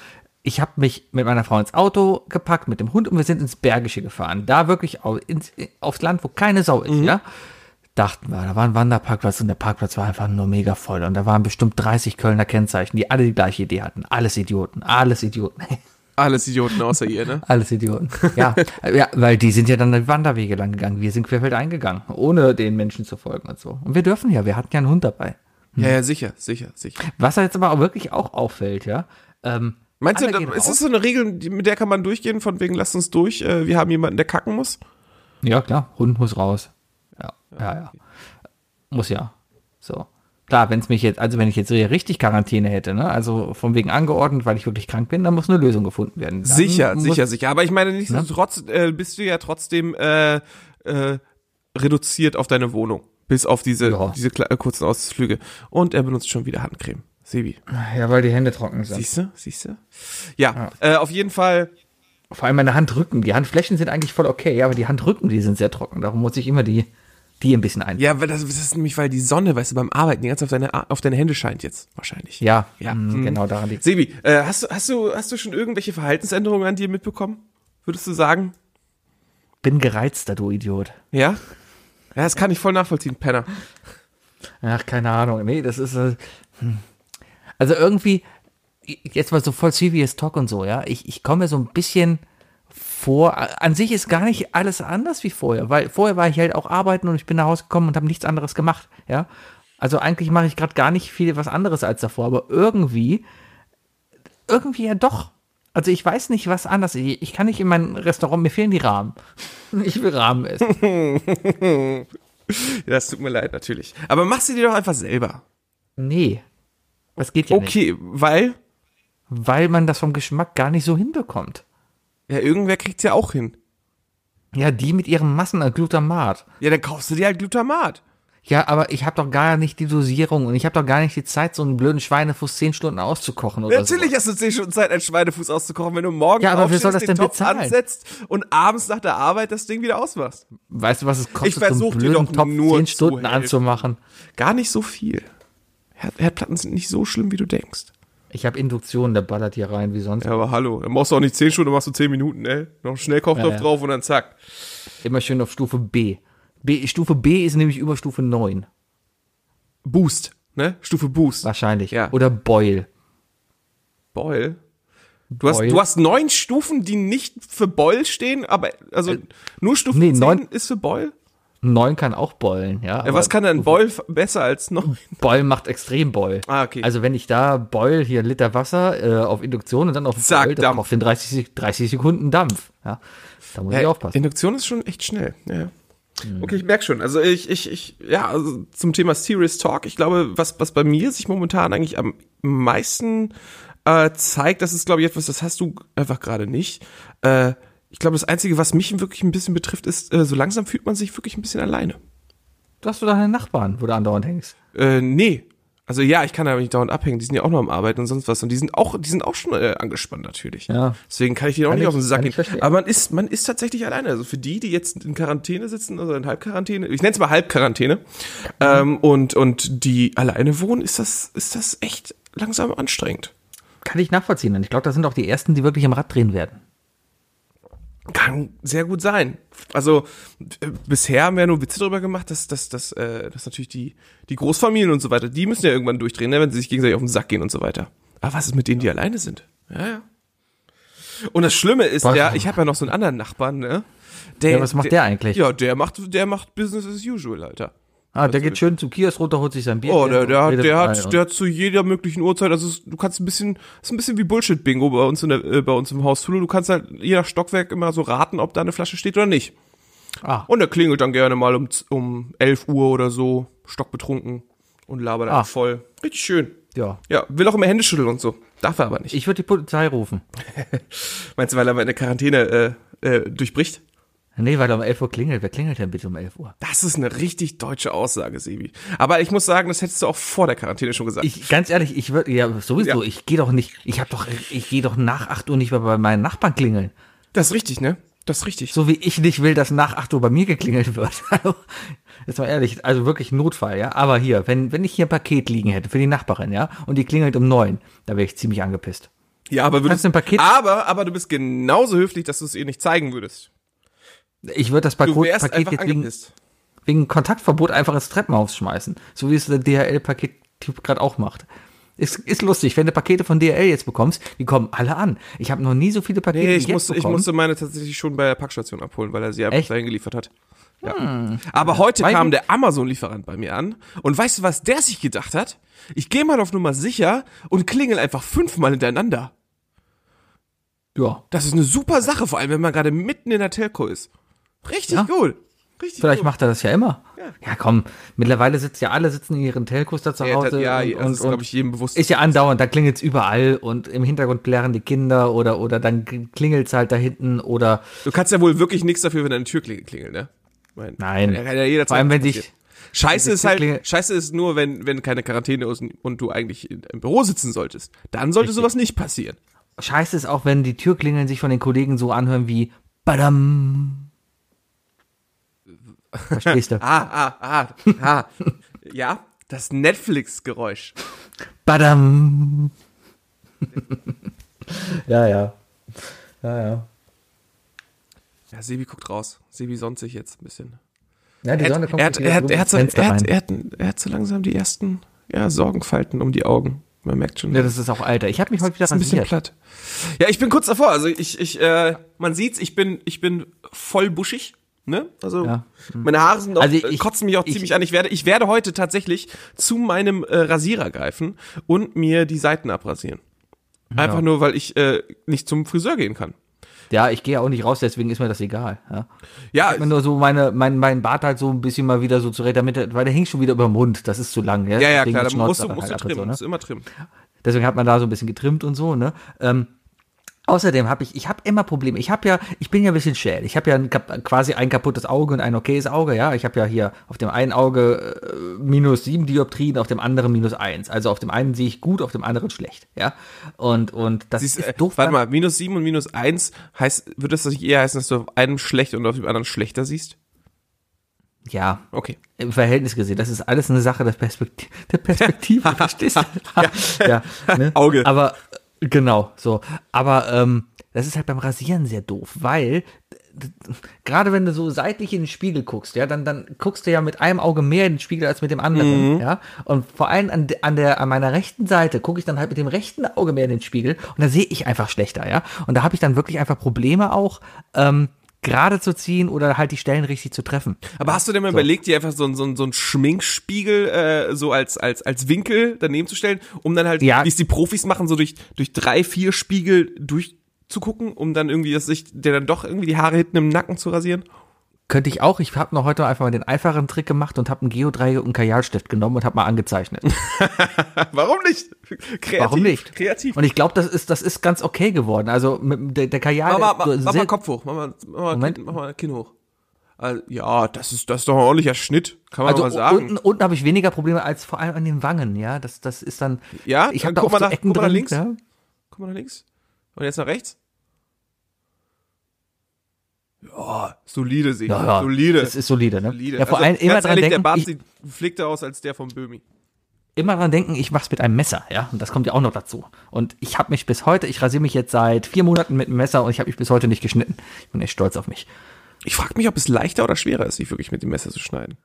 Ich habe mich mit meiner Frau ins Auto gepackt, mit dem Hund und wir sind ins Bergische gefahren. Da wirklich au- ins, aufs Land, wo keine Sau ist, ja? Dachten wir, da war ein Wanderparkplatz und der Parkplatz war einfach nur mega voll. Und da waren bestimmt 30 Kölner Kennzeichen, die alle die gleiche Idee hatten. Alles Idioten, alles Idioten. Alles Idioten außer ihr, ne? Alles Idioten. Ja, ja, weil die sind ja dann die Wanderwege lang gegangen. Wir sind querfeld eingegangen, ohne den Menschen zu folgen und so. Und wir dürfen ja, wir hatten ja einen Hund dabei. Ja, ja, sicher, sicher, sicher. Was jetzt aber auch wirklich auch auffällt, ja. Ähm, Meinst du, ist das so eine Regel, mit der kann man durchgehen, von wegen, lasst uns durch, äh, wir haben jemanden, der kacken muss? Ja, klar, Hund muss raus. Ja, ja, ja. Muss ja. So. Klar, wenn es mich jetzt, also wenn ich jetzt richtig Quarantäne hätte, ne, also von wegen angeordnet, weil ich wirklich krank bin, dann muss eine Lösung gefunden werden. Dann Sicher, muss, sicher, sicher. Aber ich meine, nichtsdestotrotz äh, bist du ja trotzdem äh, äh, reduziert auf deine Wohnung. Bis auf diese, Ja. diese äh, kurzen Ausflüge. Und er benutzt schon wieder Handcreme. Sebi. Ja, weil die Hände trocken sind. Siehst du? Siehst du? Ja, Äh, auf jeden Fall. Vor allem meine Handrücken. Die Handflächen sind eigentlich voll okay, aber die Handrücken, die sind sehr trocken. Darum muss ich immer die, die ein bisschen ein. Ja, weil das, das ist nämlich, weil die Sonne, weißt du, beim Arbeiten die ganze auf deine, auf deine Hände scheint jetzt. Wahrscheinlich. Ja, Ja. mh, Mhm. genau daran liegt Sebi, äh, hast, du, hast, du, hast du schon irgendwelche Verhaltensänderungen an dir mitbekommen? Würdest du sagen? Bin gereizter, du Idiot. Ja? Ja, das kann ich voll nachvollziehen, Penner. Ach, keine Ahnung. Nee, das ist. Äh, hm. Also irgendwie, jetzt mal so voll CVS Talk und so, ja. Ich, ich komme so ein bisschen vor. An sich ist gar nicht alles anders wie vorher, weil vorher war ich halt auch arbeiten und ich bin nach Hause gekommen und habe nichts anderes gemacht, ja. Also eigentlich mache ich gerade gar nicht viel was anderes als davor, aber irgendwie, irgendwie ja doch. Also ich weiß nicht, was anders. Ich, ich kann nicht in mein Restaurant, mir fehlen die Rahmen. Ich will Rahmen essen. Ja, das tut mir leid, natürlich. Aber mach sie dir doch einfach selber. Nee. Das geht ja nicht. Okay, weil, Weil man das vom Geschmack gar nicht so hinbekommt. Ja, irgendwer kriegt's ja auch hin. Ja, die mit ihrem Massen an Glutamat. Ja, dann kaufst du dir halt Glutamat. Ja, aber ich habe doch gar nicht die Dosierung und ich habe doch gar nicht die Zeit, so einen blöden Schweinefuß zehn Stunden auszukochen oder Natürlich so. hast du 10 Stunden Zeit, einen Schweinefuß auszukochen, wenn du morgen Ja, aber wer soll aufstehst, das den denn Topf bezahlen? ansetzt und abends nach der Arbeit das Ding wieder ausmachst. Weißt du, was es kostet, Ich so einen blöden doch Topf nur zehn Stunden anzumachen? Gar nicht so viel. Herd Herdplatten sind nicht so schlimm, wie du denkst. Ich habe Induktion, der ballert hier rein wie sonst. Ja, aber hallo, dann machst du auch nicht 10 Stunden, machst du 10 Minuten, ey. Noch Schnellkochtopf Ja, ja. drauf und dann zack. Immer schön auf Stufe B. B. Stufe B ist nämlich über Stufe 9. Boost, ne? Stufe Boost. Wahrscheinlich. Ja. Oder Boil. Boil. Du hast, Boil. du hast neun Stufen, die nicht für Boil stehen, aber also nur Stufe nee, 10 neun- ist für Boil? Neun kann auch beulen, ja. Ja, was kann denn f- besser als neun? Beul macht extrem Beul. Ah, okay. Also wenn ich da Beul hier Liter Wasser äh, auf Induktion und dann auf Zack, Beul, Dampf. braucht den 30, Sek- 30 Sekunden Dampf. Ja, da muss ich aufpassen. Induktion ist schon echt schnell. Ja. Okay, ich merke schon. Also ich, ich, ich, ja, also zum Thema Serious Talk. Ich glaube, was, was bei mir sich momentan eigentlich am meisten äh, zeigt, das ist, glaube ich, etwas, das hast du einfach gerade nicht. Äh, ich glaube, das Einzige, was mich wirklich ein bisschen betrifft, ist, äh, so langsam fühlt man sich wirklich ein bisschen alleine. Du hast du deine Nachbarn, wo du andauernd hängst. Äh, nee. Also ja, ich kann aber nicht dauernd abhängen. Die sind ja auch noch am Arbeiten und sonst was. Und die sind auch, die sind auch schon äh, angespannt natürlich. Ja. Deswegen kann ich die auch Kann nicht ich- auf den Sack gehen. Aber man ist, man ist tatsächlich alleine. Also für die, die jetzt in Quarantäne sitzen, also in Halbquarantäne, ich nenne es mal Halbquarantäne, ähm, und, und die alleine wohnen, ist das, ist das echt langsam anstrengend. Kann ich nachvollziehen. Und ich glaube, das sind auch die ersten, die wirklich am Rad drehen werden. Kann sehr gut sein. Also äh, bisher haben wir ja nur Witze darüber gemacht, dass, dass, dass, äh, dass natürlich die, die Großfamilien und so weiter, die müssen ja irgendwann durchdrehen, ne, wenn sie sich gegenseitig auf den Sack gehen und so weiter. Aber was ist mit denen, die alleine sind? Ja, ja. Und das Schlimme ist, Was? ja, ich habe ja noch so einen anderen Nachbarn, ne? Der, Ja, was macht der eigentlich? Ja, der macht, der macht Business as usual, Alter. Ah, der geht schön zum Kiosk runter, holt sich sein Bier. Oh, der, der, hat, der, hat, der hat zu jeder möglichen Uhrzeit, also du kannst ein bisschen, ist ein bisschen wie Bullshit-Bingo bei uns in der, äh, bei uns im Hausflur. Du kannst halt je nach Stockwerk immer so raten, ob da eine Flasche steht oder nicht. Ah. Und er klingelt dann gerne mal um, um 11 Uhr oder so, stockbetrunken und labert dann Ah. voll. Richtig schön. Ja. Ja, will auch immer Hände schütteln und so. Darf er aber nicht. Ich würde die Polizei rufen. Meinst du, weil er meine Quarantäne äh, äh, durchbricht? Nee, weil er um 11 Uhr klingelt. Wer klingelt denn bitte um 11 Uhr? Das ist eine richtig deutsche Aussage, Sebi. Aber ich muss sagen, das hättest du auch vor der Quarantäne schon gesagt. Ich, ganz ehrlich, ich würde, ja, sowieso, Ja. ich gehe doch nicht, ich habe doch, ich gehe doch nach 8 Uhr nicht mehr bei meinen Nachbarn klingeln. das ist richtig, ne? Das ist richtig. So wie ich nicht will, dass nach 8 Uhr bei mir geklingelt wird. Also, jetzt mal ehrlich, also wirklich Notfall, ja. Aber hier, wenn, wenn ich hier ein Paket liegen hätte für die Nachbarin, ja, und die klingelt um 9, da wäre ich ziemlich angepisst. Ja, aber würdest Kannst du ein Paket- Aber, aber du bist genauso höflich, dass du es ihr nicht zeigen würdest. Ich würde das Paket, Paket jetzt wegen, wegen Kontaktverbot einfach ins Treppenhaus schmeißen. So wie es der DHL-Pakettyp gerade auch macht. Ist, ist lustig, wenn du Pakete von DHL jetzt bekommst, die kommen alle an. Ich habe noch nie so viele Pakete Nee, ich jetzt musste, ich bekommen. musste meine tatsächlich schon bei der Packstation abholen, weil er sie einfach Echt? Hm. dahin geliefert hat. Ja. Aber heute Weil- kam der Amazon-Lieferant bei mir an und weißt du, was der sich gedacht hat? Ich gehe mal auf Nummer sicher und klingel einfach fünfmal hintereinander. ja, Das ist eine super Sache, vor allem wenn man gerade mitten in der Telco ist. Richtig Ja. gut. Richtig Vielleicht gut. macht er das ja immer. Ja. komm, mittlerweile sitzen ja alle sitzen in ihren Telcos da zu Ja, Hause. ja, und, das und, ist, glaube ich, jedem bewusst. ist ja andauernd, da klingelt's überall und im Hintergrund plärren die Kinder oder, oder dann klingelt's halt da hinten oder, Du kannst ja wohl wirklich nichts dafür, wenn deine Türklingel klingelt, ne? Mein, Nein. Ja, kann ja jederzeit vor allem wenn sich, Scheiße ist halt, scheiße ist nur, wenn, wenn keine Quarantäne ist und du eigentlich im Büro sitzen solltest. Dann sollte sowas nicht passieren. scheiße ist auch, wenn die Türklingeln sich von den Kollegen so anhören wie, badam. Verstehst du? Ah, ah, ah, ah. ja, das Netflix-Geräusch. Badam. ja, ja. Ja, ja. Ja, Sebi guckt raus. Sebi sonnt sich jetzt ein bisschen. Ja, die Sonne kommt er, hat, er, hat, er, hat so, er, hat, er, hat, er hat so langsam die ersten ja, Sorgenfalten um die Augen. Man merkt schon. Ja, das ist auch Alter. Ich habe mich heute wieder ist ein bisschen platt. Ja, ich bin kurz davor. Also ich, ich, äh, man sieht's, ich bin, ich bin voll buschig. Ne? Also Ja. meine Haare sind auch, Also äh, ich- kotzen mich auch ich- ziemlich an. Ich werde, ich werde heute tatsächlich zu meinem äh, Rasierer greifen und mir die Seiten abrasieren. Einfach nur, weil ich äh, nicht zum Friseur gehen kann. Ja, ich gehe ja auch nicht raus, deswegen ist mir das egal. Ja. Ja, Ich mir nur so meine, mein, mein Bart halt so ein bisschen mal wieder so zurecht, damit, er- weil der hängt schon wieder über dem Mund. Das ist zu lang. Ja, ja, ja, klar, da musst du, musst du halt und trimmen, so, ne? musst du immer trimmen. Deswegen hat man da so ein bisschen getrimmt und so, ne? Ähm, außerdem habe ich, ich habe immer Probleme. Ich habe ja, ich bin ja ein bisschen schäl. Ich habe ja ein, quasi ein kaputtes Auge und ein okayes Auge, ja. Ich habe ja hier auf dem einen Auge äh, minus sieben Dioptrien, auf dem anderen minus eins. Also auf dem einen sehe ich gut, auf dem anderen schlecht, ja. Und, und das Siehst, ist äh, doof. warte weil- mal, minus sieben und minus eins heißt, würde das nicht eher heißen, dass du auf einem schlecht und auf dem anderen schlechter siehst? Ja, Okay. im Verhältnis gesehen. Das ist alles eine Sache der, Perspektive, der Perspektive, verstehst du? ja, ne? Auge. Aber äh, genau, so. Aber ähm, das ist halt beim Rasieren sehr doof, weil gerade wenn du so seitlich in den Spiegel guckst, ja, dann, dann guckst du ja mit einem Auge mehr in den Spiegel als mit dem anderen, ja. Und vor allem an, an der an meiner rechten Seite gucke ich dann halt mit dem rechten Auge mehr in den Spiegel und da sehe ich einfach schlechter, ja. Und da habe ich dann wirklich einfach Probleme auch, ähm, gerade zu ziehen oder halt die Stellen richtig zu treffen. Aber hast du denn mal überlegt, dir einfach so, ein- so, ein- so einen Schminkspiegel äh, so als, als, als Winkel daneben zu stellen, um dann halt, Ja. wie es die Profis machen, so durch, durch drei, vier Spiegel durchzugucken, um dann irgendwie, dass sich der dann doch irgendwie die Haare hinten im Nacken zu rasieren? Könnte ich auch. Ich habe noch heute einfach mal den einfachen Trick gemacht und habe einen Geodreieck und einen Kajalstift genommen und habe mal angezeichnet. Warum nicht? Kreativ, Warum nicht? Kreativ. Und ich glaube, das ist, das ist ganz okay geworden. Also mit, der, der Kajal. mach mal, mach, mach mal Kopf hoch, mach mal, mach mal, mach mal Kinn hoch. Also, ja, das ist, das ist doch ein ordentlicher Schnitt, kann man Also mal sagen. unten, unten habe ich weniger Probleme als vor allem an den Wangen, ja. Das, das ist dann. Ja, ich habe da guck mal so nach- Ecken guck mal nach drin. links. Ja. Guck mal nach links. Und jetzt nach rechts. Ja, solide sich. Ja, ja, solide. Das ist solide, ne? solide. Ja, vor Also, allem immer ganz dran ehrlich, denken, der Bart ich, sieht pflegter aus als der von Böhmi. immer dran denken, ich mach's mit einem Messer, ja. Und das kommt ja auch noch dazu. Und ich habe mich bis heute, ich rasiere mich jetzt seit vier Monaten mit einem Messer und ich habe mich bis heute nicht geschnitten. Ich bin echt stolz auf mich. Ich frage mich, ob es leichter oder schwerer ist, sich wirklich mit dem Messer zu schneiden.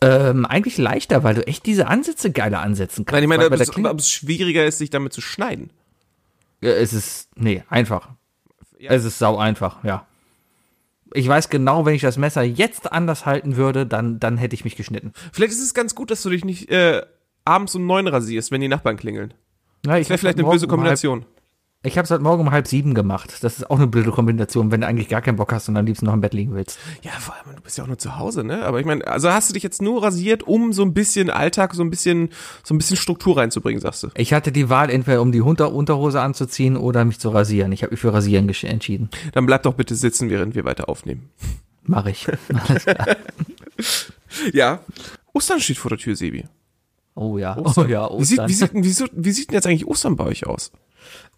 Ähm, eigentlich leichter, weil du echt diese Ansätze geiler ansetzen kannst. Nein, ich meine, ob es, ob es schwieriger ist, sich damit zu schneiden. Ja, es ist, nee, einfach. Ja. Es ist sau einfach, ja. Ich weiß genau, wenn ich das Messer jetzt anders halten würde, dann, dann hätte ich mich geschnitten. Vielleicht ist es ganz gut, dass du dich nicht äh, abends um neun rasierst, wenn die Nachbarn klingeln. Ja, ich Das wäre vielleicht heute eine böse Morgen um Kombination. Ich habe es heute Morgen um halb sieben gemacht. Das ist auch eine blöde Kombination, wenn du eigentlich gar keinen Bock hast und am liebsten noch im Bett liegen willst. Ja, vor allem, du bist ja auch nur zu Hause, ne? Aber ich meine, also hast du dich jetzt nur rasiert, um so ein bisschen Alltag, so ein bisschen, so ein bisschen Struktur reinzubringen, sagst du? Ich hatte die Wahl, entweder um die Unter Unterhose anzuziehen oder mich zu rasieren. Ich habe mich für Rasieren entschieden. Dann bleib doch bitte sitzen, während wir weiter aufnehmen. Mache ich. Alles klar. Ja. Ostern steht vor der Tür, Sebi. Oh ja. Ostern. Oh ja, Wie sieht, Ostern. wie, sieht, wie, sieht, wie sieht denn jetzt eigentlich Ostern bei euch aus?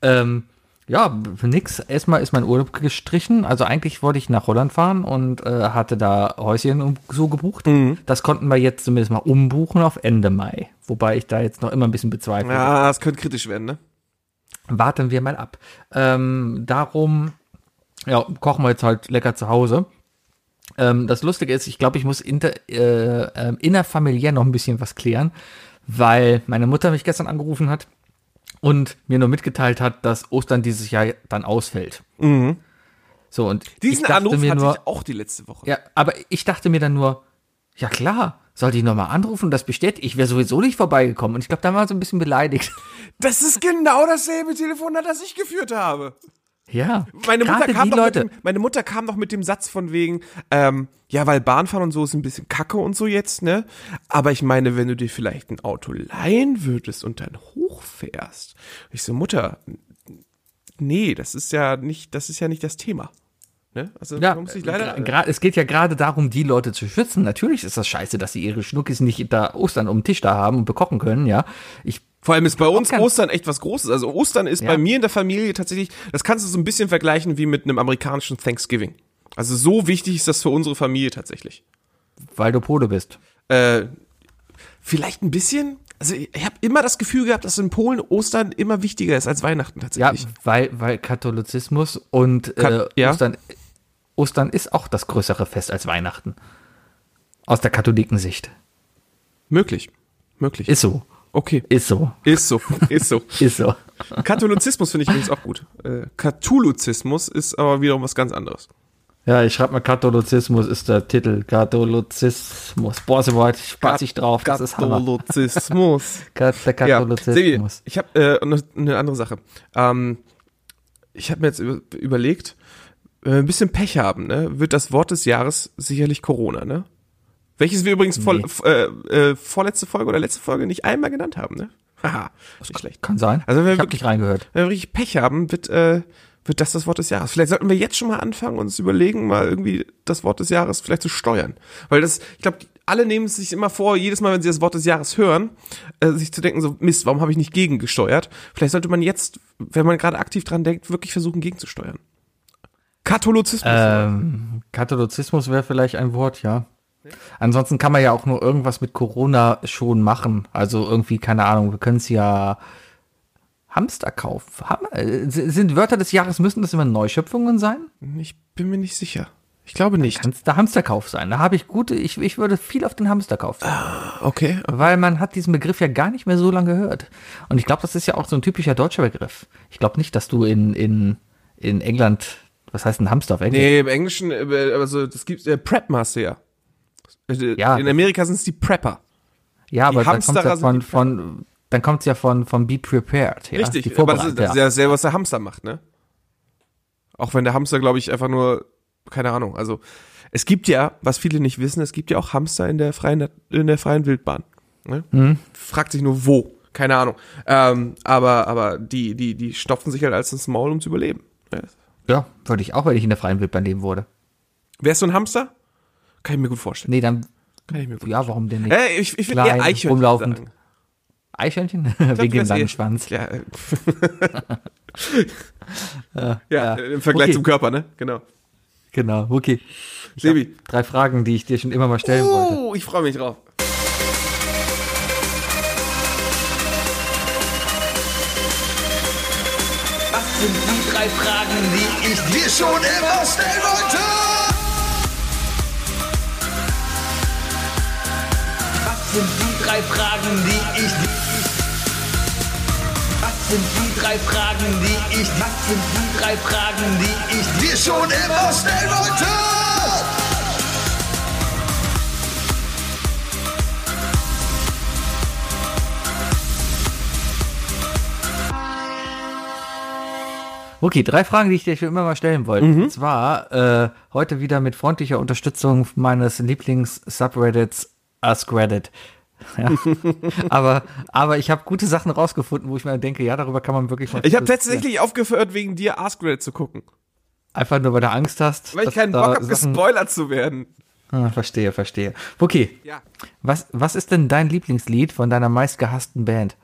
Ähm, ja, nix. Erstmal ist mein Urlaub gestrichen. Also eigentlich wollte ich nach Holland fahren und äh, hatte da Häuschen so gebucht. Das konnten wir jetzt zumindest mal umbuchen auf Ende Mai. Wobei ich da jetzt noch immer ein bisschen bezweifle. Ja, es könnte kritisch werden, ne? Warten wir mal ab. Ähm, darum, ja, kochen wir jetzt halt lecker zu Hause. Ähm, das Lustige ist, ich glaube, ich muss inter, äh, ähm, innerfamiliär noch ein bisschen was klären, weil meine Mutter mich gestern angerufen hat und mir nur mitgeteilt hat, dass Ostern dieses Jahr dann ausfällt. So, und Diesen Anruf mir hatte nur, ich auch die letzte Woche. ja, aber ich dachte mir dann nur, ja klar, sollte ich nochmal anrufen und das bestätigt. Ich wäre sowieso nicht vorbeigekommen. Und ich glaube, da war so ein bisschen beleidigt. Das ist genau dasselbe Telefonat, das ich geführt habe. Ja. Meine Mutter, kam. Mit dem, meine Mutter kam doch mit dem Satz von wegen, ähm, ja, weil Bahnfahren und so ist ein bisschen kacke und so jetzt, ne? Aber ich meine, wenn du dir vielleicht ein Auto leihen würdest und dann hochfährst. Ich so, Mutter, nee, das ist ja nicht, das ist ja nicht das Thema. Ne? Also Ja, man muss sich leider. es geht ja gerade darum, die Leute zu schützen. Natürlich ist das scheiße, dass sie ihre Schnuckis nicht da Ostern um den Tisch da haben und bekochen können, ja. Ich, Vor allem ist bei uns Ostern echt was Großes. Also Ostern ist Ja. bei mir in der Familie tatsächlich, das kannst du so ein bisschen vergleichen wie mit einem amerikanischen Thanksgiving. Also so wichtig ist das für unsere Familie tatsächlich. weil du Pole bist. Äh, vielleicht ein bisschen. Also ich habe immer das Gefühl gehabt, dass in Polen Ostern immer wichtiger ist als Weihnachten Ja, tatsächlich. weil, weil Katholizismus und äh, ja. Ostern, Ostern ist auch das größere Fest als Weihnachten. Aus der Katholikensicht. Möglich. Möglich. Ist so. Okay. Ist so. Ist so. Ist so. Ist so. Katholizismus finde ich übrigens auch gut. Äh, Katholizismus ist aber wiederum was ganz anderes. Ja, ich schreibe mal Katholizismus ist der Titel. Katholizismus. Boah, so weit spaß ich drauf. Das ist. Katholizismus. Kat- Der Ja, Katholizismus. ich habe äh, eine andere Sache. Ähm, ich habe mir jetzt über, überlegt, wenn wir ein bisschen Pech haben, ne, wird das Wort des Jahres sicherlich Corona, ne? Welches wir übrigens vor, äh, äh, vorletzte Folge oder letzte Folge nicht einmal genannt haben, ne? Haha, nicht schlecht. Kann sein. Also wenn wir ich habe wirklich- reingehört. Wenn wir richtig Pech haben, wird, äh, wird das das Wort des Jahres. Vielleicht sollten wir jetzt schon mal anfangen, uns überlegen, mal irgendwie das Wort des Jahres vielleicht zu steuern. Weil das, ich glaube, alle nehmen es sich immer vor, jedes Mal, wenn sie das Wort des Jahres hören, äh, sich zu denken, so, Mist, warum habe ich nicht gegengesteuert? Vielleicht sollte man jetzt, wenn man gerade aktiv dran denkt, wirklich versuchen, gegenzusteuern. Katholizismus. Ähm, Katholizismus wäre vielleicht ein Wort, ja. Ansonsten kann man ja auch nur irgendwas mit Corona schon machen. Also irgendwie, keine Ahnung, wir können es ja Hamsterkauf. Ham äh, sind Wörter des Jahres, müssen das immer Neuschöpfungen sein? ich bin mir nicht sicher. Ich glaube nicht. Kann es der Hamsterkauf sein? Da habe ich gute, ich, ich würde viel auf den Hamsterkauf sagen. Okay. Weil man hat diesen Begriff ja gar nicht mehr so lange gehört. Und ich glaube, das ist ja auch so ein typischer deutscher Begriff. Ich glaube nicht, dass du in, in, in England Was heißt ein Hamster auf Englisch? Nee, im Englischen, äh, also das gibt äh, Prep machst du ja. In Amerika sind es die Prepper. ja, aber dann Hamsterer kommt's ja von, die von, dann kommt's ja von, von Be Prepared. Ja? Richtig, Die aber das ist, das ist ja sehr, was der Hamster macht, ne? Auch wenn der Hamster, glaube ich, einfach nur, keine Ahnung, also es gibt ja, was viele nicht wissen, es gibt ja auch Hamster in der freien, in der freien Wildbahn. Ne? Hm. Fragt sich nur wo, keine Ahnung. Ähm, aber, aber die, die, die stopfen sich halt als ins Maul, um zu überleben. Ja. Ja, würde ich auch, wenn ich in der freien Wildbahn leben würde. Wärst du ein Hamster? Kann ich mir gut vorstellen. Nee, dann, Kann ich mir gut ja, warum denn nicht? Äh, ich ich würde Klein, eher Eichhörnchen rumlaufend. sagen. Eichhörnchen? Ich glaub, Wegen dem langen Schwanz. Ja, äh, ja. ja, im Vergleich Okay. zum Körper, ne? Genau. Genau, okay. Ich Sebi. drei Fragen, die ich dir schon immer mal stellen wollte. Oh, ich freue mich drauf. Was sind die drei Fragen, die ich dir schon immer stellen wollte? Was sind die drei Fragen, die ich Was sind die drei Fragen, die ich Was sind die drei Fragen, die ich dir schon immer stellen wollte? Okay, drei Fragen, die ich dir schon immer mal stellen wollte. Mhm. Und zwar äh, heute wieder mit freundlicher Unterstützung meines Lieblings-Subreddits Ask Reddit. Ja. aber, aber ich habe gute Sachen rausgefunden, wo ich mir denke, ja, darüber kann man wirklich mal Ich habe tatsächlich aufgehört, wegen dir Ask Reddit zu gucken. Einfach nur, weil du Angst hast. Weil ich keinen Bock habe, gespoilert zu werden. Ah, verstehe, verstehe. Okay, Ja. was, was ist denn dein Lieblingslied von deiner meistgehassten Band?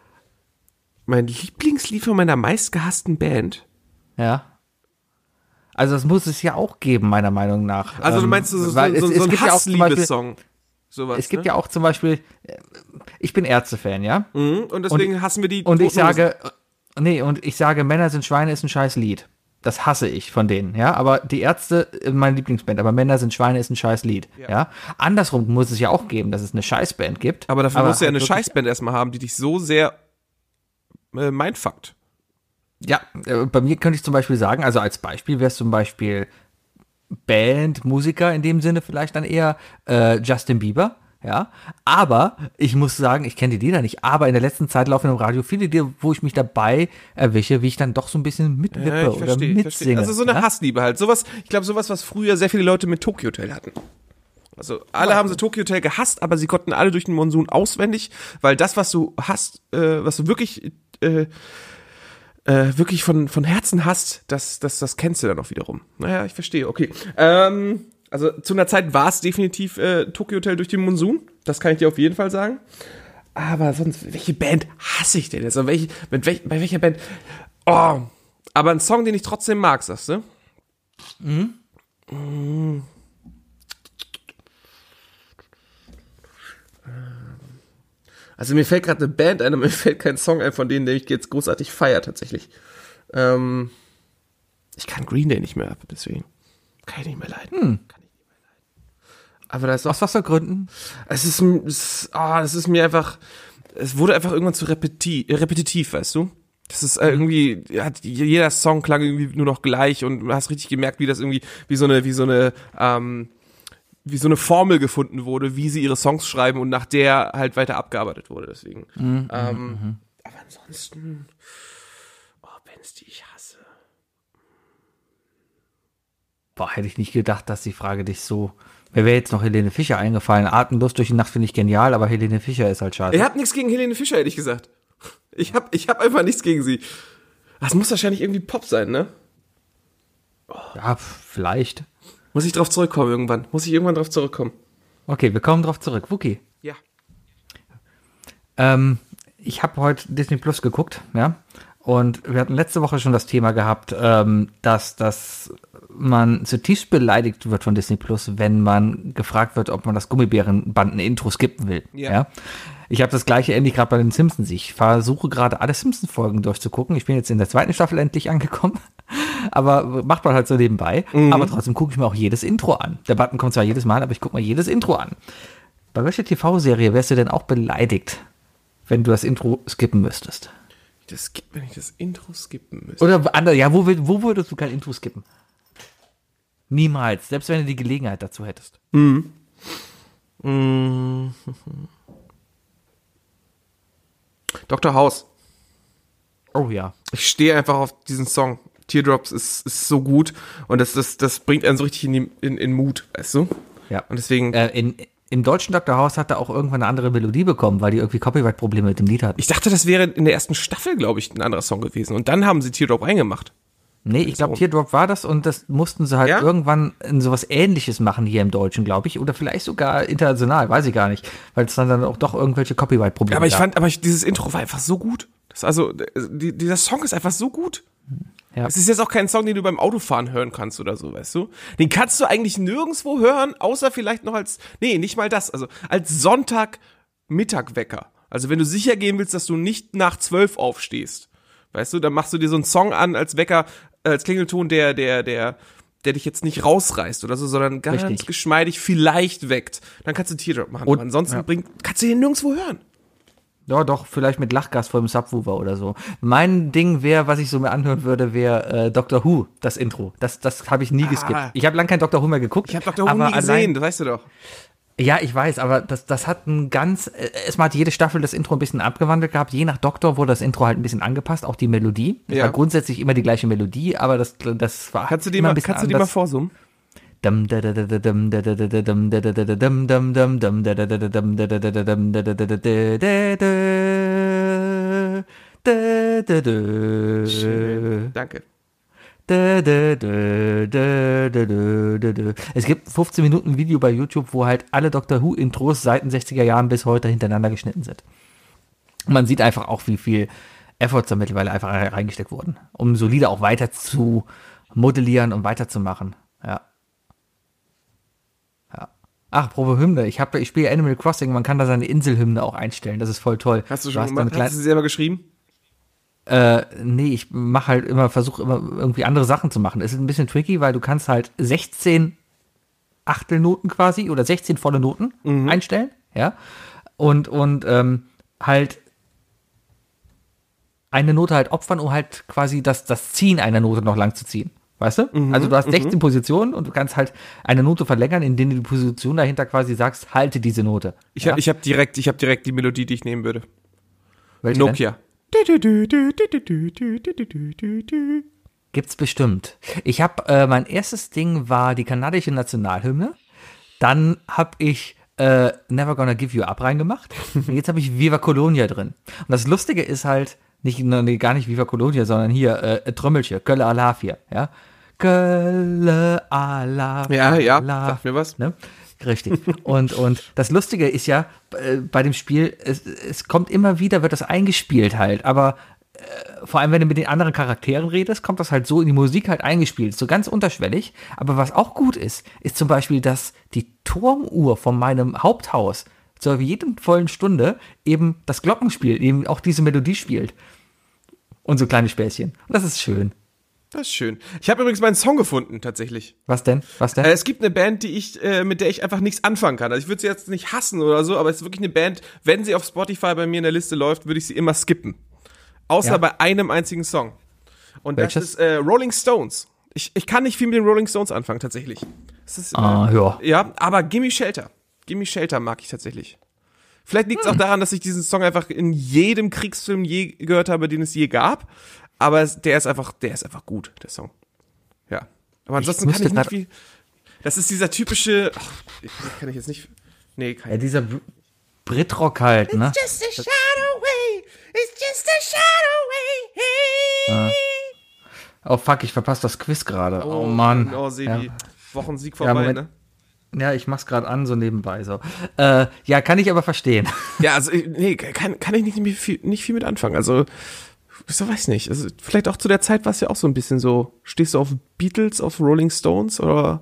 Mein Lieblingslied von meiner meistgehassten Band. Ja. Also das muss es ja auch geben, meiner Meinung nach. Also du Ähm, meinst so, so, so, es- so es ein gibt ja Sowas, Es gibt ne? ja auch zum Beispiel, äh, ich bin Ärzte-Fan, ja? Mhm, und deswegen hassen wir die Und ich sage, nee, und ich sage, Männer sind Schweine ist ein scheiß Lied. Das hasse ich von denen, ja. Aber die Ärzte, äh, meine Lieblingsband, aber Männer sind Schweine ist ein scheiß Lied, ja. Andersrum muss es ja auch geben, dass es eine Scheißband gibt. Aber dafür musst du ja halt eine Scheißband erstmal haben, die dich so sehr äh, mindfuckt. Ja, äh, bei mir könnte ich zum Beispiel sagen, also als Beispiel wäre es zum Beispiel Band, Musiker in dem Sinne vielleicht dann eher äh, Justin Bieber. Ja, aber ich muss sagen, ich kenne die Lieder nicht, aber in der letzten Zeit laufen im Radio viele Lieder, wo ich mich dabei erwische, wie ich dann doch so ein bisschen mitwippe Ja, oder verstehe. mitsinge. Also so eine ja? Hassliebe halt. Sowas, ich glaube, sowas, was früher sehr viele Leute mit Tokyo Hotel hatten. Also alle haben sie Tokyo Hotel gehasst, aber sie konnten alle durch den Monsun auswendig, weil das, was du hast, äh, was du wirklich, äh, äh, wirklich von, von Herzen hast, das, das, das kennst du dann auch wiederum. Naja, ich verstehe, okay. Ähm, also zu einer Zeit war es definitiv äh, Tokyo Hotel durch den Monsun. Das kann ich dir auf jeden Fall sagen. Aber sonst, welche Band hasse ich denn jetzt? Also welche, mit welch, bei welcher Band? Oh, aber ein Song, den ich trotzdem mag, sagst du? Mhm. Also mir fällt gerade eine Band ein, aber mir fällt kein Song ein, von denen, den ich jetzt großartig feier tatsächlich. Ähm, ich kann Green Day nicht mehr ab, deswegen kann ich nicht mehr leiden. Kann ich nicht mehr leiden. Aber da ist auch Aus was für Gründen? es ist, es, ah, es ist mir einfach, es wurde einfach irgendwann zu repeti repetitiv, weißt du? Das ist äh, irgendwie, hat, jeder Song klang irgendwie nur noch gleich und du hast richtig gemerkt, wie das irgendwie, wie so eine, wie so eine, ähm, wie so eine Formel gefunden wurde, wie sie ihre Songs schreiben und nach der halt weiter abgearbeitet wurde, deswegen. ähm, aber ansonsten, oh, Bands, die ich hasse. Boah, hätte ich nicht gedacht, dass die Frage dich so. Mir wäre jetzt noch Helene Fischer eingefallen. Atemlos durch die Nacht finde ich genial, aber Helene Fischer ist halt schade. Ihr habt nichts gegen Helene Fischer, ehrlich gesagt. Ich hab, ich hab einfach nichts gegen sie. Das muss wahrscheinlich irgendwie Pop sein, ne? Ja, pf, vielleicht. Muss ich drauf zurückkommen irgendwann? Muss ich irgendwann drauf zurückkommen? Okay, wir kommen drauf zurück. Wookie. Ja. Ähm, ich habe heute Disney Plus geguckt, ja. Und wir hatten letzte Woche schon das Thema gehabt, ähm, dass, dass man zutiefst beleidigt wird von Disney Plus, wenn man gefragt wird, ob man das Gummibärenbanden-Intro skippen will. Ja. Ja. Ich habe das gleiche ähnlich gerade bei den Simpsons. Ich versuche gerade alle Simpsons-Folgen durchzugucken. Ich bin jetzt in der zweiten Staffel endlich angekommen. Aber macht man halt so nebenbei. Aber trotzdem gucke ich mir auch jedes Intro an. Der Button kommt zwar jedes Mal, aber ich gucke mir jedes Intro an. Bei welcher TV-Serie wärst du denn auch beleidigt, wenn du das Intro skippen müsstest? Das wenn ich das Intro skippen müsste. Oder andere, ja, wo, wo würdest du kein Intro skippen? Niemals. Selbst wenn du die Gelegenheit dazu hättest. Dr. House. Oh ja. Ich stehe einfach auf diesen Song. Teardrops ist, ist so gut und das, das, das bringt einen so richtig in, die, in, in Mut, weißt du? Ja. Und deswegen, Äh, in, Im deutschen Dr. House hat er auch irgendwann eine andere Melodie bekommen, weil die irgendwie Copyright-Probleme mit dem Lied hatten. ich dachte, das wäre in der ersten Staffel, glaube ich, ein anderer Song gewesen. Und dann haben sie Teardrop reingemacht. Nee, ich glaube, Teardrop war das und das mussten sie halt Ja? irgendwann in sowas ähnliches machen hier im Deutschen, glaube ich. Oder vielleicht sogar international, weiß ich gar nicht. Weil es dann, dann auch doch irgendwelche Copyright-Probleme Aber ich gab. fand, aber ich, dieses Intro war einfach so gut. Das also, die, dieser Song ist einfach so gut. Ja. Es ist jetzt auch kein Song, den du beim Autofahren hören kannst oder so, weißt du? Den kannst du eigentlich nirgendwo hören, außer vielleicht noch als, nee, nicht mal das, also als Sonntag-Mittagwecker. Also wenn du sicher gehen willst, dass du nicht nach zwölf aufstehst, weißt du, dann machst du dir so einen Song an als Wecker, äh, als Klingelton, der, der, der, der dich jetzt nicht rausreißt oder so, sondern ganz Richtig. geschmeidig vielleicht weckt. Dann kannst du Teardrop machen. Und- Aber ansonsten ja. bringt, kannst du den nirgendwo hören. Ja, doch, vielleicht mit Lachgas vor dem Subwoofer oder so. Mein Ding wäre, was ich so mir anhören würde, wäre äh, Doctor Who, das Intro. Das, das habe ich nie geskippt. Ich habe lang kein Doctor Who mehr geguckt. Ich habe Dr. Who nie gesehen, allein- das weißt du doch. Ja, ich weiß, aber das, das hat ein ganz, äh, erstmal hat jede Staffel das Intro ein bisschen abgewandelt gehabt. Je nach Doktor wurde das Intro halt ein bisschen angepasst, auch die Melodie. Ja. war grundsätzlich immer die gleiche Melodie, aber das, das war Kannst du die mal, ein bisschen kannst du die mal vorsummen? Danke. Es gibt 15 Minuten Video bei YouTube, wo halt alle Doctor Who Intros seit den 60er Jahren bis heute hintereinander geschnitten sind. Man sieht einfach auch, wie viel Efforts da mittlerweile einfach reingesteckt wurden, um solide auch weiter zu modellieren und weiterzumachen. Ja. Ach, Probe Hymne. Ich ich spiele Animal Crossing, man kann da seine Inselhymne auch einstellen. Das ist voll toll. Hast du schon hast gemacht? Hast du sie selber geschrieben? äh, nee, ich mache halt immer, versuche immer irgendwie andere Sachen zu machen. Es ist ein bisschen tricky, weil du kannst halt 16 Achtelnoten quasi oder 16 volle Noten einstellen, ja. Und, und ähm, halt eine Note halt opfern, um halt quasi das, das Ziehen einer Note noch lang zu ziehen. Weißt du? also du hast 16 Positionen und du kannst halt eine Note verlängern, indem du die Position dahinter quasi sagst, halte diese Note. Ich ja? habe hab direkt, ich hab direkt die Melodie, die ich nehmen würde. Welche denn? Nokia. Gibt's bestimmt. Ich habe äh, mein erstes Ding war die kanadische Nationalhymne. Dann habe ich äh, Never Gonna Give You Up reingemacht. Und jetzt habe ich Viva Colonia drin. Und das Lustige ist halt nicht nee, gar nicht Viva Colonia, sondern hier äh, Trommelchen, Kölle Alafia, ja. Kölle Alafia. Ja, ja, sagt mir was. Ne? Richtig. Und, und das Lustige ist ja, äh, bei dem Spiel, es, es kommt immer wieder, wird das eingespielt halt, aber äh, vor allem, wenn du mit den anderen Charakteren redest, kommt das halt so in die Musik halt eingespielt, so ganz unterschwellig. Aber was auch gut ist, ist zum Beispiel, dass die Turmuhr von meinem Haupthaus zur jeden vollen Stunde eben das Glockenspiel, eben auch diese Melodie spielt. Und so kleine Späßchen. Und das ist schön. Das ist schön. Ich habe übrigens meinen Song gefunden, tatsächlich. Was denn? Was denn? Äh, es gibt eine Band, die ich, äh, mit der ich einfach nichts anfangen kann. Also ich würde sie jetzt nicht hassen oder so, aber es ist wirklich eine Band, wenn sie auf Spotify bei mir in der Liste läuft, würde ich sie immer skippen. Außer Ja. bei einem einzigen Song. Und Welches? das ist äh, Rolling Stones. Ich, ich kann nicht viel mit den Rolling Stones anfangen, tatsächlich. Ah, ja. Ja, aber Gimme Shelter. Gimme Shelter mag ich tatsächlich. Vielleicht liegt es Hm. auch daran, dass ich diesen Song einfach in jedem Kriegsfilm je gehört habe, den es je gab. Aber es, der ist einfach, der ist einfach gut, der Song. Ja. Aber ansonsten kann müsste ich nicht viel. Das ist dieser typische. Ach, kann ich jetzt nicht. Nee, kann Ja, dieser Br- Britrock halt, ne? Just a shadow away. It's just a shadow away. Oh fuck, ich verpasse das Quiz gerade. Oh, Mann. Oh, Sebi. Ja. Wochensieg Ja, vorbei, Moment. ne? Ja, ich mach's gerade an, so nebenbei so. Äh, ja, kann ich aber verstehen. Ja, also, nee, kann, kann ich nicht, nicht, viel, nicht viel mit anfangen. Also, so weiß nicht. Also, vielleicht auch zu der Zeit war es ja auch so ein bisschen so. Stehst du auf Beatles, auf Rolling Stones oder.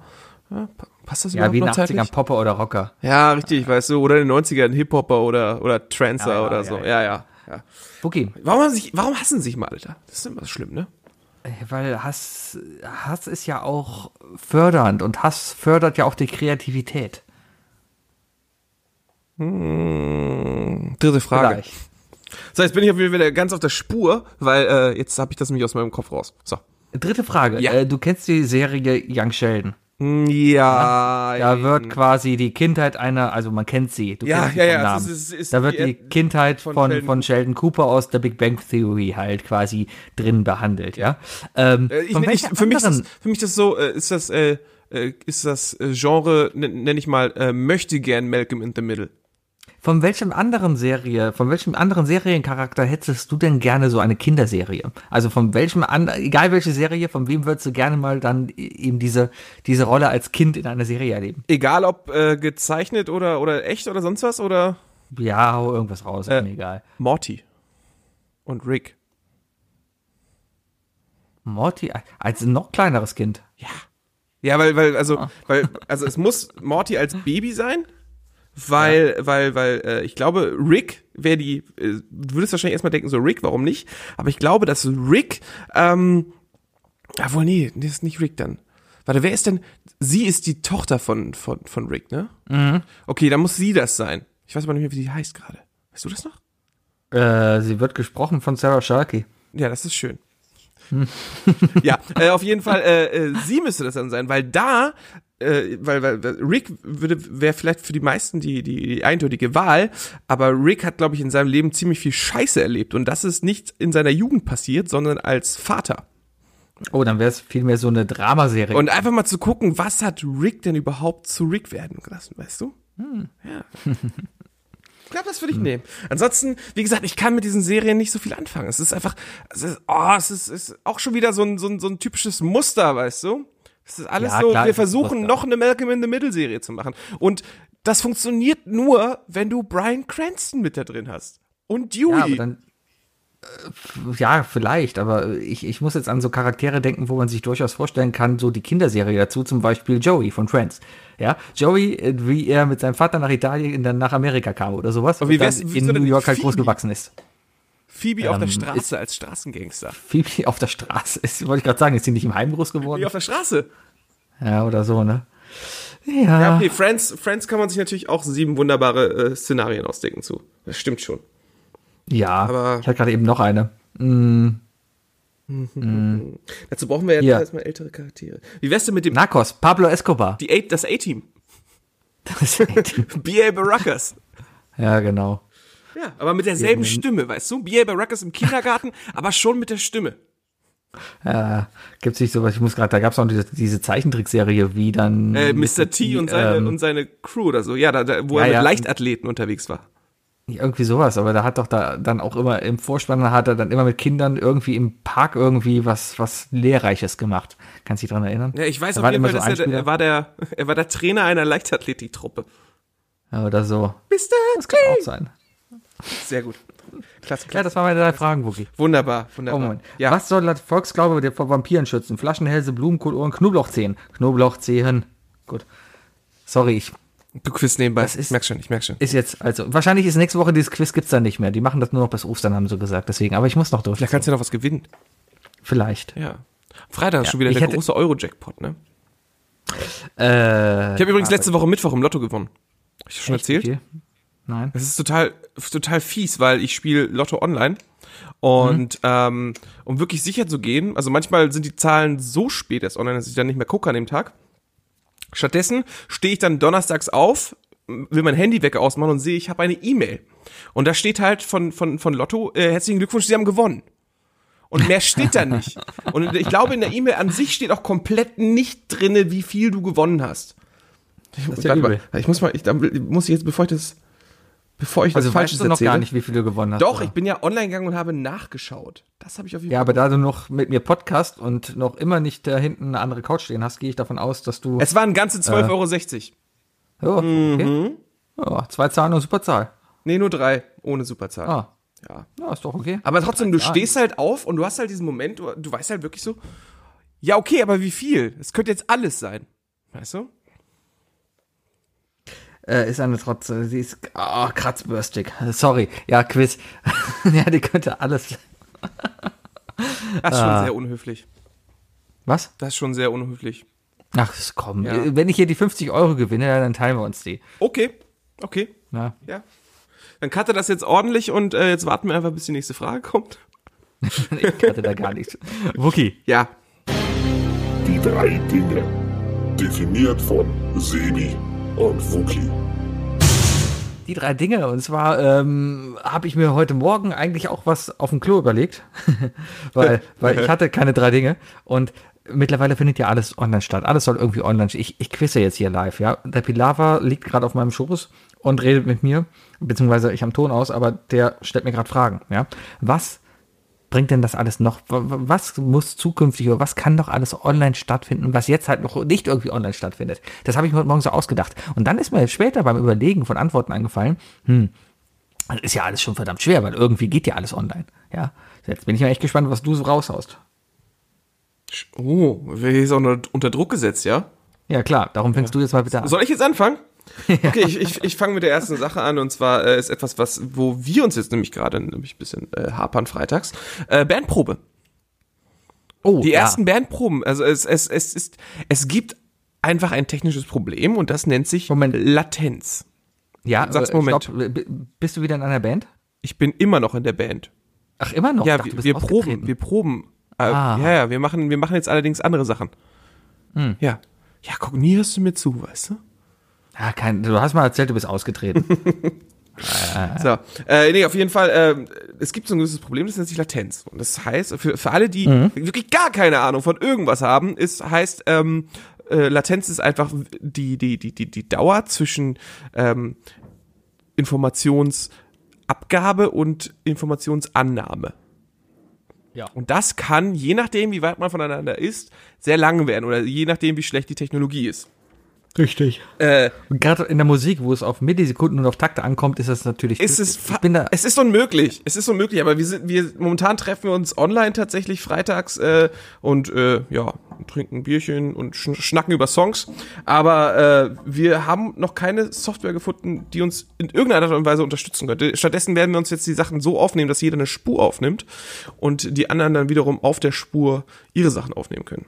Ja, pa- passt das Ja, wie in den noch zeitlich? 80ern Popper oder Rocker. Ja, richtig, weißt du. Oder in den 90ern Hip-Hopper oder, oder Trancer Ja, ja, oder so. ja. Ja, ja. Wookie. Warum, haben sich, warum hassen sich mal, Alter? Das ist immer schlimm, ne? Weil Hass, Hass ist ja auch fördernd und Hass fördert ja auch die Kreativität. Dritte Frage. Vielleicht. So, jetzt bin ich auf jeden Fall wieder ganz auf der Spur, weil äh, jetzt habe ich das nämlich aus meinem Kopf raus. So. Dritte Frage. Ja. Äh, du kennst die Serie Young Sheldon. Hm, Ja, Da wird quasi die Kindheit einer, also man kennt sie. Du Ja, ja, ja, Namen. ist- ist da wird die- die Kindheit von von, Sheldon von Sheldon Cooper aus der Big Bang Theory halt quasi drin behandelt, ja. Ähm, Äh, ich, ich, für, mich ist das, für mich das so, äh, ist das, äh, äh, ist das Genre, nenne ich mal, möchte gern Malcolm in the Middle. Von welchem anderen Serie, von welchem anderen Seriencharakter hättest du denn gerne so eine Kinderserie? Also von welchem an, egal welche Serie, von wem würdest du gerne mal dann eben diese, diese Rolle als Kind in einer Serie erleben? Egal ob äh, gezeichnet oder, oder echt oder sonst was oder Ja, hau irgendwas raus, Äh, mir egal. Morty und Rick. Morty, als noch kleineres Kind. Ja, weil, weil, also, Ah. weil, also es muss Morty als Baby sein, weil, weil, weil, äh, ich glaube, Rick wäre die, äh, du würdest wahrscheinlich erstmal denken, so Rick, warum nicht? Aber ich glaube, dass Rick, ähm, obwohl, nee, das ist nicht Rick dann. Warte, wer ist denn, sie ist die Tochter von, von, von Rick, ne? Mhm. Okay, dann muss sie das sein. Ich weiß aber nicht mehr, wie die heißt gerade. Weißt du das noch? Äh, sie wird gesprochen von Sarah Sharkey. Ja, das ist schön. ja, äh, auf jeden Fall, äh, äh, sie müsste das dann sein, weil da, äh, weil, weil Rick würde wäre vielleicht für die meisten die, die, die eindeutige Wahl, aber Rick hat, glaube ich, in seinem Leben ziemlich viel Scheiße erlebt und das ist nicht in seiner Jugend passiert, sondern als Vater. Oh, dann wäre es vielmehr so eine Dramaserie. Und einfach mal zu gucken, was hat Rick denn überhaupt zu Rick werden gelassen, weißt du? Ja. Ich glaube, das würde ich nehmen. Ansonsten, wie gesagt, ich kann mit diesen Serien nicht so viel anfangen. Es ist einfach, es ist, oh, es ist, ist auch schon wieder so ein, so ein, so ein typisches Muster, weißt du? Es ist alles Ja, so, klar, wir versuchen noch eine Malcolm in the Middle Serie zu machen. Und das funktioniert nur, wenn du Brian Cranston mit da drin hast. Und Dewey. ja, aber dann, äh, ja, vielleicht, aber ich, ich muss jetzt an so Charaktere denken, wo man sich durchaus vorstellen kann, so die Kinderserie dazu, zum Beispiel Joey von Friends. Ja, Joey, äh, wie er mit seinem Vater nach Italien, dann nach Amerika kam oder sowas Aber wie und dann in New York halt groß gewachsen ist. Phoebe auf der ähm, Straße als Straßengangster. Phoebe auf der Straße ist, wollte ich gerade sagen, ist sie nicht im Heim groß geworden? Wie auf der Straße. Ja, oder so, ne? Ja, Ja, okay, Friends, Friends kann man sich natürlich auch sieben wunderbare äh, Szenarien ausdenken zu. Das stimmt schon. ja. aber- ich hatte gerade eben noch eine. Mm, Dazu brauchen wir ja Hier. erstmal ältere Charaktere. Wie wär's denn mit dem Narcos, Pablo Escobar. die A das A-Team? Das ist- B.A. Baracus. ja, genau. Ja, aber mit derselben Ja, Stimme, weißt du? B.A. Baracus im Kindergarten, aber schon mit der Stimme. Ja, gibt's nicht sowas. Ich muss gerade, da gab's auch diese, diese Zeichentrickserie, wie dann Äh, Mr. T und seine, ähm, und seine Crew oder so. Ja, da, da, wo Ja, er mit ja. Leichtathleten unterwegs war. irgendwie sowas. Aber da hat doch da dann auch immer im Vorspann hat er dann immer mit Kindern irgendwie im Park irgendwie was was lehrreiches gemacht. Kannst du dich dran erinnern? Ja, ich weiß Da auf jeden Fall, so dass er, er war der, er war der Trainer einer Leichtathletiktruppe. Ja, oder so. Mr. Das kann auch sein. Sehr gut. Klasse, Ja, klasse. das waren meine drei Fragen, Wookie. Wunderbar, Oh wunderbar. Moment. Ja, Was soll das Volksglaube der vor Vampiren schützen? Flaschenhälse, Blumenkohlohren, Knoblauchzehen. Knoblauchzehen. Gut. Sorry, ich du Quiz nebenbei. Das ist- ich merk schon, ich merk schon. ist jetzt, also wahrscheinlich ist nächste Woche dieses Quiz gibt's dann nicht mehr. Die machen das nur noch bis Ostern, haben sie gesagt. Deswegen, aber ich muss noch durch. Vielleicht kannst du ja noch was gewinnen. Vielleicht. Ja. Freitag ist Ja, schon wieder der hätte- große Euro-Jackpot, ne? Äh, Ich habe übrigens letzte Woche Mittwoch im Lotto gewonnen. Hab ich schon erzählt? Okay. Nein. Es ist total, total fies, weil ich spiele Lotto online. Und ähm, um wirklich sicher zu gehen, also manchmal sind die Zahlen so spät erst online, dass ich dann nicht mehr gucke an dem Tag. Stattdessen stehe ich dann donnerstags auf, will mein Handywecker ausmachen und sehe, ich habe eine E-Mail. Und da steht halt von, von, von Lotto, äh, herzlichen Glückwunsch, Sie haben gewonnen. Und mehr steht da nicht. Und ich glaube, in der E-Mail an sich steht auch komplett nicht drinne, wie viel du gewonnen hast. Ich, ja warte mal, ich muss mal, ich, da muss ich jetzt, bevor ich das, bevor ich das Also Falsches weißt du noch erzähle. gar nicht, wie viel du gewonnen hast. Doch, oder? ich bin ja online gegangen und habe nachgeschaut. Das habe ich auf jeden Ja, Fall. aber da du noch mit mir Podcast und noch immer nicht da hinten eine andere Couch stehen hast, gehe ich davon aus, dass du. es waren ganze 12,60 Euro. oh, okay. Mhm. Ja, zwei Zahlen und super Zahl. Nee, nur drei, ohne Superzahl. Ah, Ja. ja, ist doch okay. Aber trotzdem, du Ja. stehst halt auf und du hast halt diesen Moment, du, du weißt halt wirklich so, ja, okay, aber wie viel? Es könnte jetzt alles sein. Weißt du? Äh, ist eine trotz, äh, sie ist oh, kratzbürstig. Sorry. Ja, Quiz. ja, die könnte alles. Das ist Ah. schon sehr unhöflich. Was? Das ist schon sehr unhöflich. Ach, komm. Ja. Äh, Wenn ich hier die 50 Euro gewinne, dann teilen wir uns die. Okay, okay, Ja. ja. Dann cutte das jetzt ordentlich und äh, jetzt warten wir einfach, bis die nächste Frage kommt. Ich hatte da gar nichts. Wookie. Ja. Die drei Dinge. definiert von Sebi und Wookie. Die drei Dinge. Und zwar ähm, habe ich mir heute Morgen eigentlich auch was auf dem Klo überlegt, weil, weil ich hatte keine drei Dinge. Und mittlerweile findet ja alles online statt. Alles soll irgendwie online stehen. Ich, ich quizze jetzt hier live, ja. Der Pilava liegt gerade auf meinem Schoß und redet mit mir, beziehungsweise ich am Ton aus, aber der stellt mir gerade Fragen, ja. Was bringt denn das alles noch? Was muss zukünftig oder was kann doch alles online stattfinden, was jetzt halt noch nicht irgendwie online stattfindet? Das habe ich mir heute Morgen so ausgedacht. Und dann ist mir später beim Überlegen von Antworten eingefallen, hm, das ist ja alles schon verdammt schwer, weil irgendwie geht ja alles online. Ja, jetzt bin ich mal echt gespannt, was du so raushaust. Oh, wir ist auch noch unter Druck gesetzt, ja? Ja, klar, darum fängst du jetzt mal bitte an. Soll ich jetzt anfangen? Okay, ich, ich, ich fange mit der ersten Sache an und zwar äh, ist etwas, was, wo wir uns jetzt nämlich gerade nämlich ein bisschen äh, hapern freitags. Äh, Bandprobe. Oh, Die ja. ersten Bandproben. Also es, es, es ist, es gibt einfach ein technisches Problem und das nennt sich Moment. Latenz. Ja, Sag's äh, Moment. stopp, b- bist du wieder in einer Band? Ich bin immer noch in der Band. Ach, immer noch? Ja, dachte, wir, wir proben, wir proben. Äh, Ah. Ja, ja, wir machen, wir machen jetzt allerdings andere Sachen. Hm. Ja. Ja, guck, nie hörst du mir zu, weißt du? Ja, kein, du hast mal erzählt, du bist ausgetreten. So, äh, nee, auf jeden Fall, äh, es gibt so ein gewisses Problem, das nennt sich Latenz. Und das heißt, für, für alle, die wirklich gar keine Ahnung von irgendwas haben, ist, heißt, ähm, äh, Latenz ist einfach die, die, die, die, die Dauer zwischen ähm, Informationsabgabe und Informationsannahme. Ja. Und das kann, je nachdem, wie weit man voneinander ist, sehr lang werden oder je nachdem, wie schlecht die Technologie ist. Richtig. Äh, Und gerade in der Musik, wo es auf Millisekunden und auf Takte ankommt, ist das natürlich. ist es, ich bin da, es ist unmöglich. Es ist unmöglich, aber wir sind, wir, momentan treffen wir uns online tatsächlich freitags äh, und äh, ja, trinken ein Bierchen und schn schnacken über Songs. Aber äh, wir haben noch keine Software gefunden, die uns in irgendeiner Art und Weise unterstützen könnte. Stattdessen werden wir uns jetzt die Sachen so aufnehmen, dass jeder eine Spur aufnimmt und die anderen dann wiederum auf der Spur ihre Sachen aufnehmen können.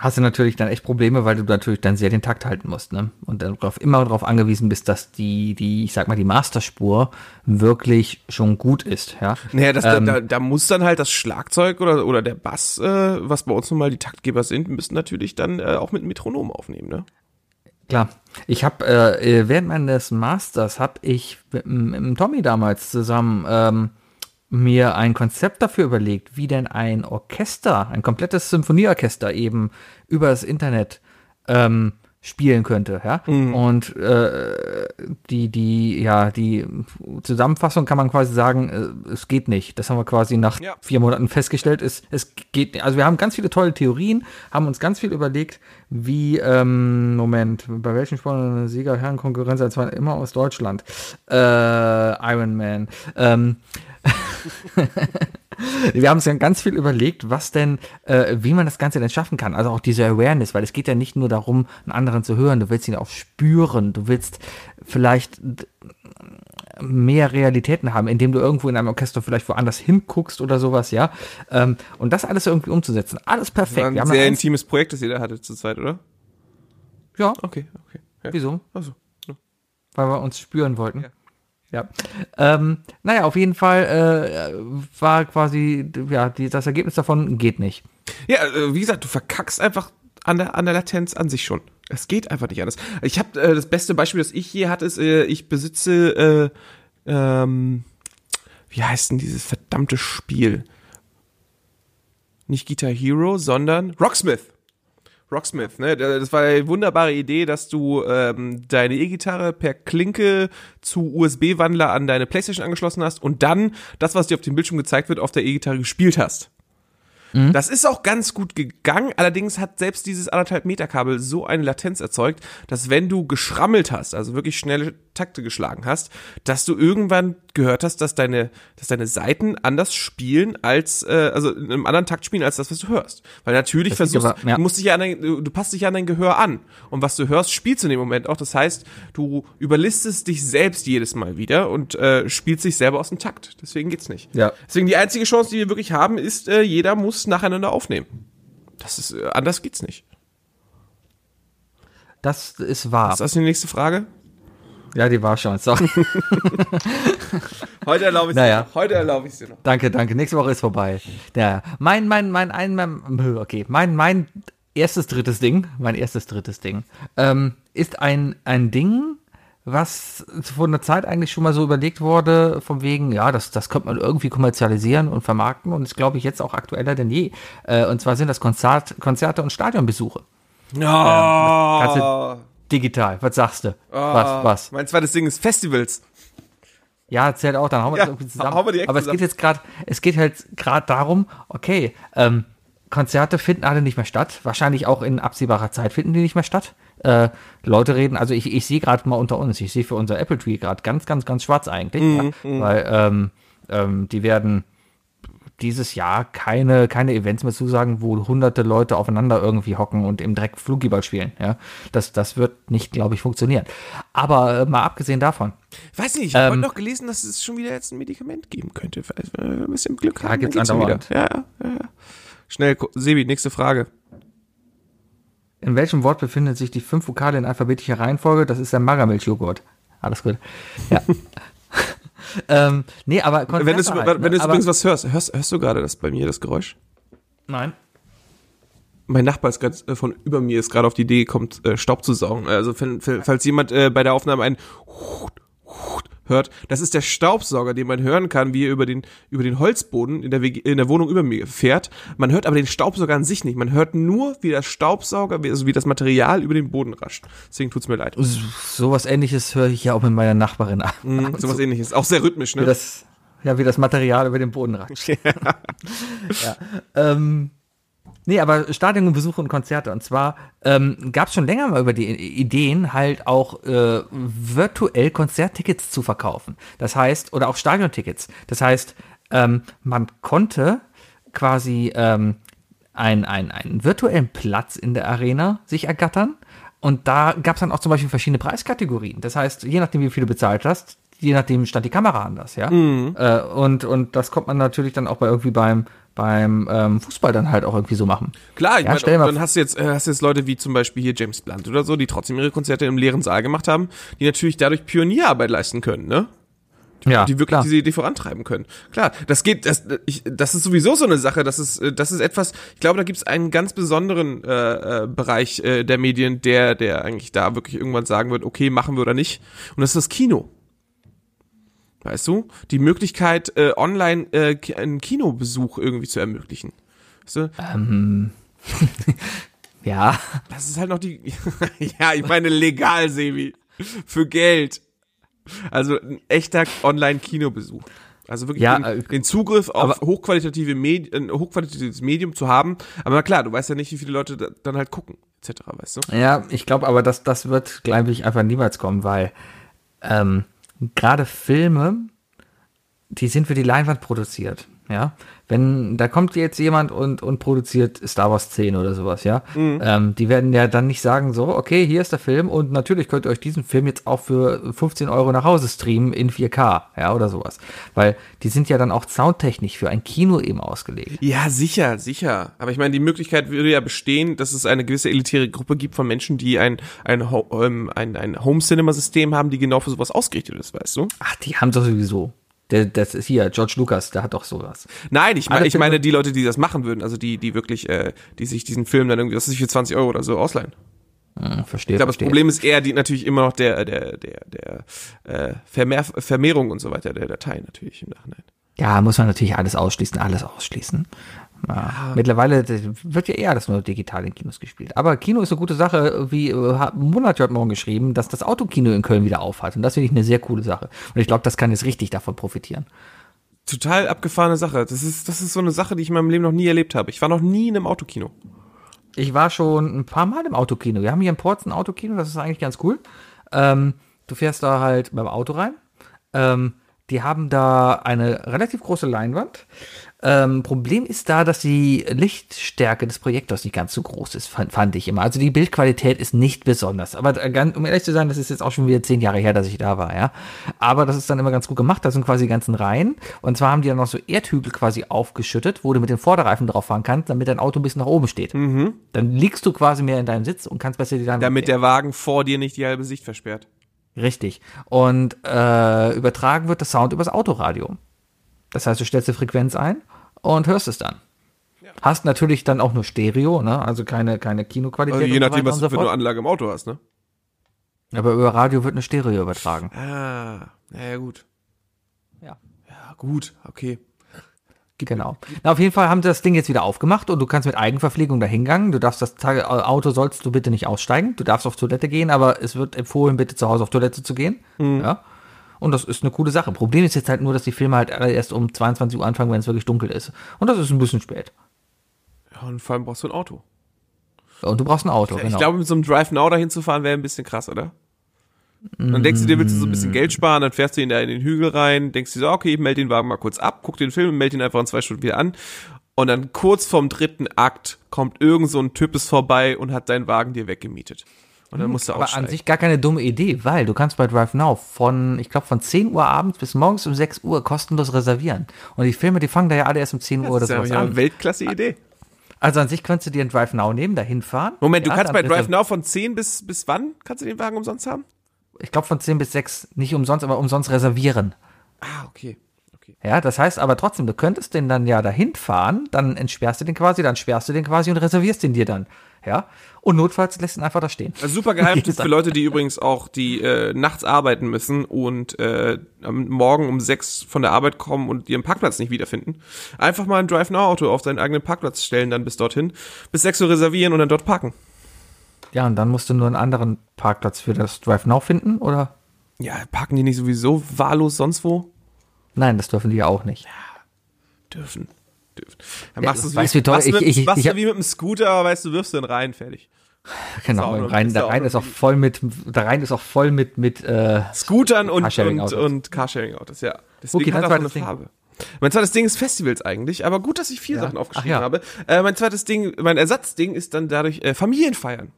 Hast du natürlich dann echt Probleme, weil du natürlich dann sehr den Takt halten musst, ne? Und darauf immer darauf angewiesen bist, dass die, die, ich sag mal, die Masterspur wirklich schon gut ist, ja. Naja, das, Ähm, da, da muss dann halt das Schlagzeug oder, oder der Bass, äh, was bei uns nun mal die Taktgeber sind, müssen natürlich dann äh, auch mit Metronom aufnehmen, ne? Klar. Ich habe äh, während meines Masters habe ich mit, mit Tommy damals zusammen ähm, mir ein Konzept dafür überlegt, wie denn ein Orchester, ein komplettes Symphonieorchester eben über das Internet ähm, spielen könnte, ja. Und äh, die die ja die Zusammenfassung kann man quasi sagen, äh, es geht nicht. Das haben wir quasi nach Ja. vier Monaten festgestellt. Es es geht nicht. Also wir haben ganz viele tolle Theorien, haben uns ganz viel überlegt, wie ähm, Moment bei welchen Sportlern Sieger Herrenkonkurrenz als war immer aus Deutschland. Äh, Iron Man. Ähm, wir haben uns dann ganz viel überlegt, was denn, äh, wie man das Ganze denn schaffen kann. Also auch diese Awareness, weil es geht ja nicht nur darum, einen anderen zu hören, du willst ihn auch spüren, du willst vielleicht mehr Realitäten haben, indem du irgendwo in einem Orchester vielleicht woanders hinguckst oder sowas, ja. Ähm, und das alles irgendwie umzusetzen. Alles War perfekt. ein Wir haben sehr intimes Projekt, das ihr da hattet zu zweit, oder? ja, Okay, okay. Ja. wieso? Also, weil wir uns spüren wollten. Ja. Ähm, naja, auf jeden Fall äh, war quasi, ja, die, das Ergebnis davon geht nicht. ja, äh, wie gesagt, du verkackst einfach an der, an der Latenz an sich schon. Es geht einfach nicht anders. Ich habe äh, das beste Beispiel, das ich je hatte, ist, äh, ich besitze, äh, ähm, wie heißt denn dieses verdammte Spiel? Nicht Guitar Hero, sondern Rocksmith. Rocksmith, ne? Das war eine wunderbare Idee, dass du ähm, deine E-Gitarre per Klinke zu USB-Wandler an deine Playstation angeschlossen hast und dann das, was dir auf dem Bildschirm gezeigt wird, auf der E-Gitarre gespielt hast. Das ist auch ganz gut gegangen, allerdings hat selbst dieses anderthalb Meter Kabel so eine Latenz erzeugt, dass wenn du geschrammelt hast, also wirklich schnelle Takte geschlagen hast, dass du irgendwann gehört hast, dass deine, dass deine Seiten anders spielen als, äh, also in einem anderen Takt spielen als das, was du hörst. Weil natürlich Das versuchst, aber- ja. du musst dich ja an dein, du, du passt dich ja an dein Gehör an. Und was du hörst, spielst du in dem Moment auch. Das heißt, du überlistest dich selbst jedes Mal wieder und äh, spielst dich selber aus dem Takt. Deswegen geht's nicht. Ja. Deswegen die einzige Chance, die wir wirklich haben, ist, äh, jeder muss nacheinander aufnehmen. Das ist, äh, anders geht's nicht. Das ist wahr. Ist das die nächste Frage? Ja, die war schon. Sorry. Heute erlaube ich Naja. dir noch. Heute erlaube ich dir noch. danke, danke. Nächste Woche ist vorbei. Ja, mein, mein, mein, ein, mein, okay, mein, mein erstes drittes Ding, mein erstes drittes Ding, ähm, ist ein, ein Ding, was vor einer Zeit eigentlich schon mal so überlegt wurde, von wegen, ja, das, das könnte man irgendwie kommerzialisieren und vermarkten und ist, glaube ich, jetzt auch aktueller denn je. Äh, und zwar sind das Konzert, Konzerte und Stadionbesuche. Ja. Kannst du digital, was sagst du? Was, was? Mein zweites Ding ist Festivals. Ja, zählt auch, dann hauen wir Ja, das irgendwie zusammen. hauen wir direkt Aber es zusammen. geht jetzt gerade, es geht halt gerade darum, okay, ähm, Konzerte finden alle nicht mehr statt. Wahrscheinlich auch in absehbarer Zeit finden die nicht mehr statt. Äh, Leute reden, also ich, ich sehe gerade mal unter uns, ich sehe für unser Apple Tree gerade ganz, ganz, ganz schwarz eigentlich. Mhm, ja, weil ähm, ähm, die werden dieses Jahr keine, keine Events mehr zusagen, wo hunderte Leute aufeinander irgendwie hocken und im Dreck Flugball spielen. Ja, das, das wird nicht, glaube ich, funktionieren. Aber äh, mal abgesehen davon, Weiß nicht, ich habe Ähm, heute noch gelesen, dass es schon wieder jetzt ein Medikament geben könnte. Vielleicht, wenn wir ein bisschen Glück Ja, haben. gibt's dann schon wieder. Ja, ja, ja. Schnell, Sebi, nächste Frage. In welchem Wort befinden sich die fünf Vokale in alphabetischer Reihenfolge? Das ist der Magermilchjoghurt. Alles gut. Ja. ähm, nee, aber Konzerte Wenn, du, halt, wenn du ne? aber, übrigens was hörst, hörst, hörst du gerade das bei mir, das Geräusch? Nein. Mein Nachbar ist gerade äh, von über mir ist gerade auf die Idee gekommen, äh, Staub zu saugen. Also wenn, falls jemand äh, bei der Aufnahme ein Hut, Hut hört, das ist der Staubsauger, den man hören kann, wie er über den über den Holzboden in der, WG, in der Wohnung über mir fährt. Man hört aber den Staubsauger an sich nicht. Man hört nur, wie der Staubsauger, wie- also wie das Material über den Boden rascht. Deswegen tut's mir leid. Sowas ähnliches höre ich ja auch mit meiner Nachbarin an. Mhm, sowas ähnliches. Auch sehr rhythmisch, Wie ne? das, ja, wie das Material über den Boden ratscht. ja. Ähm, nee, aber Stadion und Besuche und Konzerte. Und zwar ähm, gab es schon länger mal über die Ideen, halt auch äh, virtuell Konzerttickets zu verkaufen. Das heißt, oder auch Stadiontickets. Das heißt, ähm, man konnte quasi ähm, ein, ein, einen virtuellen Platz in der Arena sich ergattern. Und da gab es dann auch zum Beispiel verschiedene Preiskategorien. Das heißt, je nachdem, wie viel du bezahlt hast, je nachdem stand die Kamera anders, ja. Äh, und, und das kommt man natürlich dann auch bei irgendwie beim, beim ähm, Fußball dann halt auch irgendwie so machen. Klar, ich Ja, meine, dann hast du jetzt äh, hast jetzt Leute wie zum Beispiel hier James Blunt oder so, die trotzdem ihre Konzerte im leeren Saal gemacht haben, die natürlich dadurch Pionierarbeit leisten können, ne? Ja, die wirklich klar. diese Idee vorantreiben können. Klar, das geht, das, ich, das ist sowieso so eine Sache, das ist, äh, das ist etwas, ich glaube, da gibt es einen ganz besonderen äh, äh, Bereich äh, der Medien, der, der eigentlich da wirklich irgendwann sagen wird, okay, machen wir oder nicht. Und das ist das Kino. Weißt du? Die Möglichkeit, äh, online äh, einen Kinobesuch irgendwie zu ermöglichen. Weißt du? Ja, Das ist halt noch die. ja, ich meine legal, Sebi. Für Geld. Also ein echter Online-Kinobesuch. Also wirklich Ja, den, äh, den Zugriff auf hochqualitative Medi ein hochqualitatives Medium zu haben. Aber na klar, du weißt ja nicht, wie viele Leute da, dann halt gucken, etc., weißt du? Ja, ich glaube aber, dass das wird, glaube ich, einfach niemals kommen, weil ähm, gerade Filme, die sind für die Leinwand produziert. Ja, wenn da kommt jetzt jemand und und produziert Star Wars 10 oder sowas, ja, ähm, die werden ja dann nicht sagen so, okay, hier ist der Film und natürlich könnt ihr euch diesen Film jetzt auch für 15 Euro nach Hause streamen in 4K, ja oder sowas, weil die sind ja dann auch soundtechnisch für ein Kino eben ausgelegt. Ja, sicher, sicher. Aber ich meine, die Möglichkeit würde ja bestehen, dass es eine gewisse elitäre Gruppe gibt von Menschen, die ein, ein, Ho- ähm, ein, ein Home-Cinema-System haben, die genau für sowas ausgerichtet ist, weißt du? Ach, die haben doch sowieso. Der, das ist hier George Lucas, der hat doch sowas. Nein, ich, meine, ich meine die Leute, die das machen würden, also die, die wirklich, äh, die sich diesen Film dann irgendwie, was ist für 20 Euro oder so ausleihen. Hm, verstehe. Ich glaube, das. Problem ist eher die natürlich immer noch der, der, der, der äh, Vermehr, Vermehrung und so weiter der Dateien natürlich im Nachhinein. Ja, muss man natürlich alles ausschließen, alles ausschließen. Ja. Mittlerweile das wird ja eher alles nur digital in Kinos gespielt. Aber Kino ist eine gute Sache, wie äh, Monat heute Morgen geschrieben, dass das Autokino in Köln wieder aufhat. Und das finde ich eine sehr coole Sache. Und ich glaube, das kann jetzt richtig davon profitieren. Total abgefahrene Sache. Das ist, das ist so eine Sache, die ich in meinem Leben noch nie erlebt habe. Ich war noch nie in einem Autokino. Ich war schon ein paar Mal im Autokino. Wir haben hier in Ports ein Autokino, das ist eigentlich ganz cool. Ähm, du fährst da halt beim Auto rein. Ähm, die haben da eine relativ große Leinwand. Ähm, Problem ist da, dass die Lichtstärke des Projektors nicht ganz so groß ist, fand, fand ich immer. Also die Bildqualität ist nicht besonders. Aber äh, ganz, um ehrlich zu sein, das ist jetzt auch schon wieder zehn Jahre her, dass ich da war, ja. Aber das ist dann immer ganz gut gemacht. Da sind quasi die ganzen Reihen. Und zwar haben die dann noch so Erdhügel quasi aufgeschüttet, wo du mit den Vorderreifen drauf fahren kannst, damit dein Auto ein bisschen nach oben steht. Dann liegst du quasi mehr in deinem Sitz und kannst besser die Leinwand Damit der Wagen vor dir nicht die halbe Sicht versperrt. Richtig. Und äh, übertragen wird der Sound übers Autoradio. Das heißt, du stellst die Frequenz ein und hörst es dann. Hast natürlich dann auch nur Stereo, ne? Also keine, keine Kinoqualität. Also je nachdem, was du für eine. Anlage im Auto hast, ne? Aber über Radio wird eine Stereo übertragen. Ah, naja, gut. Ja. Ja, gut, okay. Genau. Na, auf jeden Fall haben sie das Ding jetzt wieder aufgemacht und du kannst mit Eigenverpflegung dahingegangen. Du darfst das Auto sollst du bitte nicht aussteigen. Du darfst auf Toilette gehen, aber es wird empfohlen, bitte zu Hause auf Toilette zu gehen. Ja. Und das ist eine coole Sache. Problem ist jetzt halt nur, dass die Filme halt alle erst um 22 Uhr anfangen, wenn es wirklich dunkel ist. Und das ist ein bisschen spät. Ja, und vor allem brauchst du ein Auto. Und du brauchst ein Auto, Ich genau. glaube, mit so einem Drive Now dahin zu fahren, wäre ein bisschen krass, oder? Dann denkst du dir, willst du so ein bisschen Geld sparen, dann fährst du ihn da in den Hügel rein, denkst dir so, okay, ich melde den Wagen mal kurz ab, guck den Film, melde ihn einfach in zwei Stunden wieder an. Und dann kurz vorm dritten Akt kommt irgend so ein Types vorbei und hat deinen Wagen dir weggemietet. Und dann musst du Aber aussteigen. an sich gar keine dumme Idee, weil du kannst bei Drive Now von, ich glaube, von 10 Uhr abends bis morgens um 6 Uhr kostenlos reservieren. Und die Filme, die fangen da ja alle erst um 10 Uhr oder das ist ja eine Weltklasse-Idee. Also an sich könntest du dir einen Drive Now nehmen, dahin fahren. Moment, du Ja, kannst dann bei Drive reserv- Now von 10 bis, bis wann kannst du den Wagen umsonst haben? Ich glaube von 10 bis 6, nicht umsonst, aber umsonst reservieren. Ah, okay. okay. Ja, das heißt aber trotzdem, du könntest den dann ja dahin fahren, dann entsperrst du den quasi, dann sperrst du den quasi und reservierst den dir dann. Ja. Und notfalls lässt ihn einfach da stehen. Also super Geheimtipp für Leute, die übrigens auch die äh, nachts arbeiten müssen und äh, am Morgen um sechs von der Arbeit kommen und ihren Parkplatz nicht wiederfinden. Einfach mal ein Drive Now Auto auf seinen eigenen Parkplatz stellen, dann bis dorthin, bis sechs Uhr reservieren und dann dort parken. Ja, und dann musst du nur einen anderen Parkplatz für das Drive Now finden, oder? Ja, parken die nicht sowieso wahllos sonst wo? Nein, das dürfen die ja auch nicht. Dürfen. Dann machst wie, du, wie toll- machst du ich- mit, ich- machst ich du hab- wie mit dem Scooter, weißt du, wirfst du den rein, fertig. Genau, ist der auch Rhein ist auch voll mit, der Rhein ist auch voll mit, mit, äh, Scootern und, und, Carsharing-Autos. und Carsharing-Autos, ja. Deswegen Okay, hat er auch eine Ding. Farbe. Mein zweites Ding ist Festivals eigentlich, aber gut, dass ich vier Ja. Sachen aufgeschrieben ja. habe. Äh, mein zweites Ding, mein Ersatzding ist dann dadurch äh, Familienfeiern.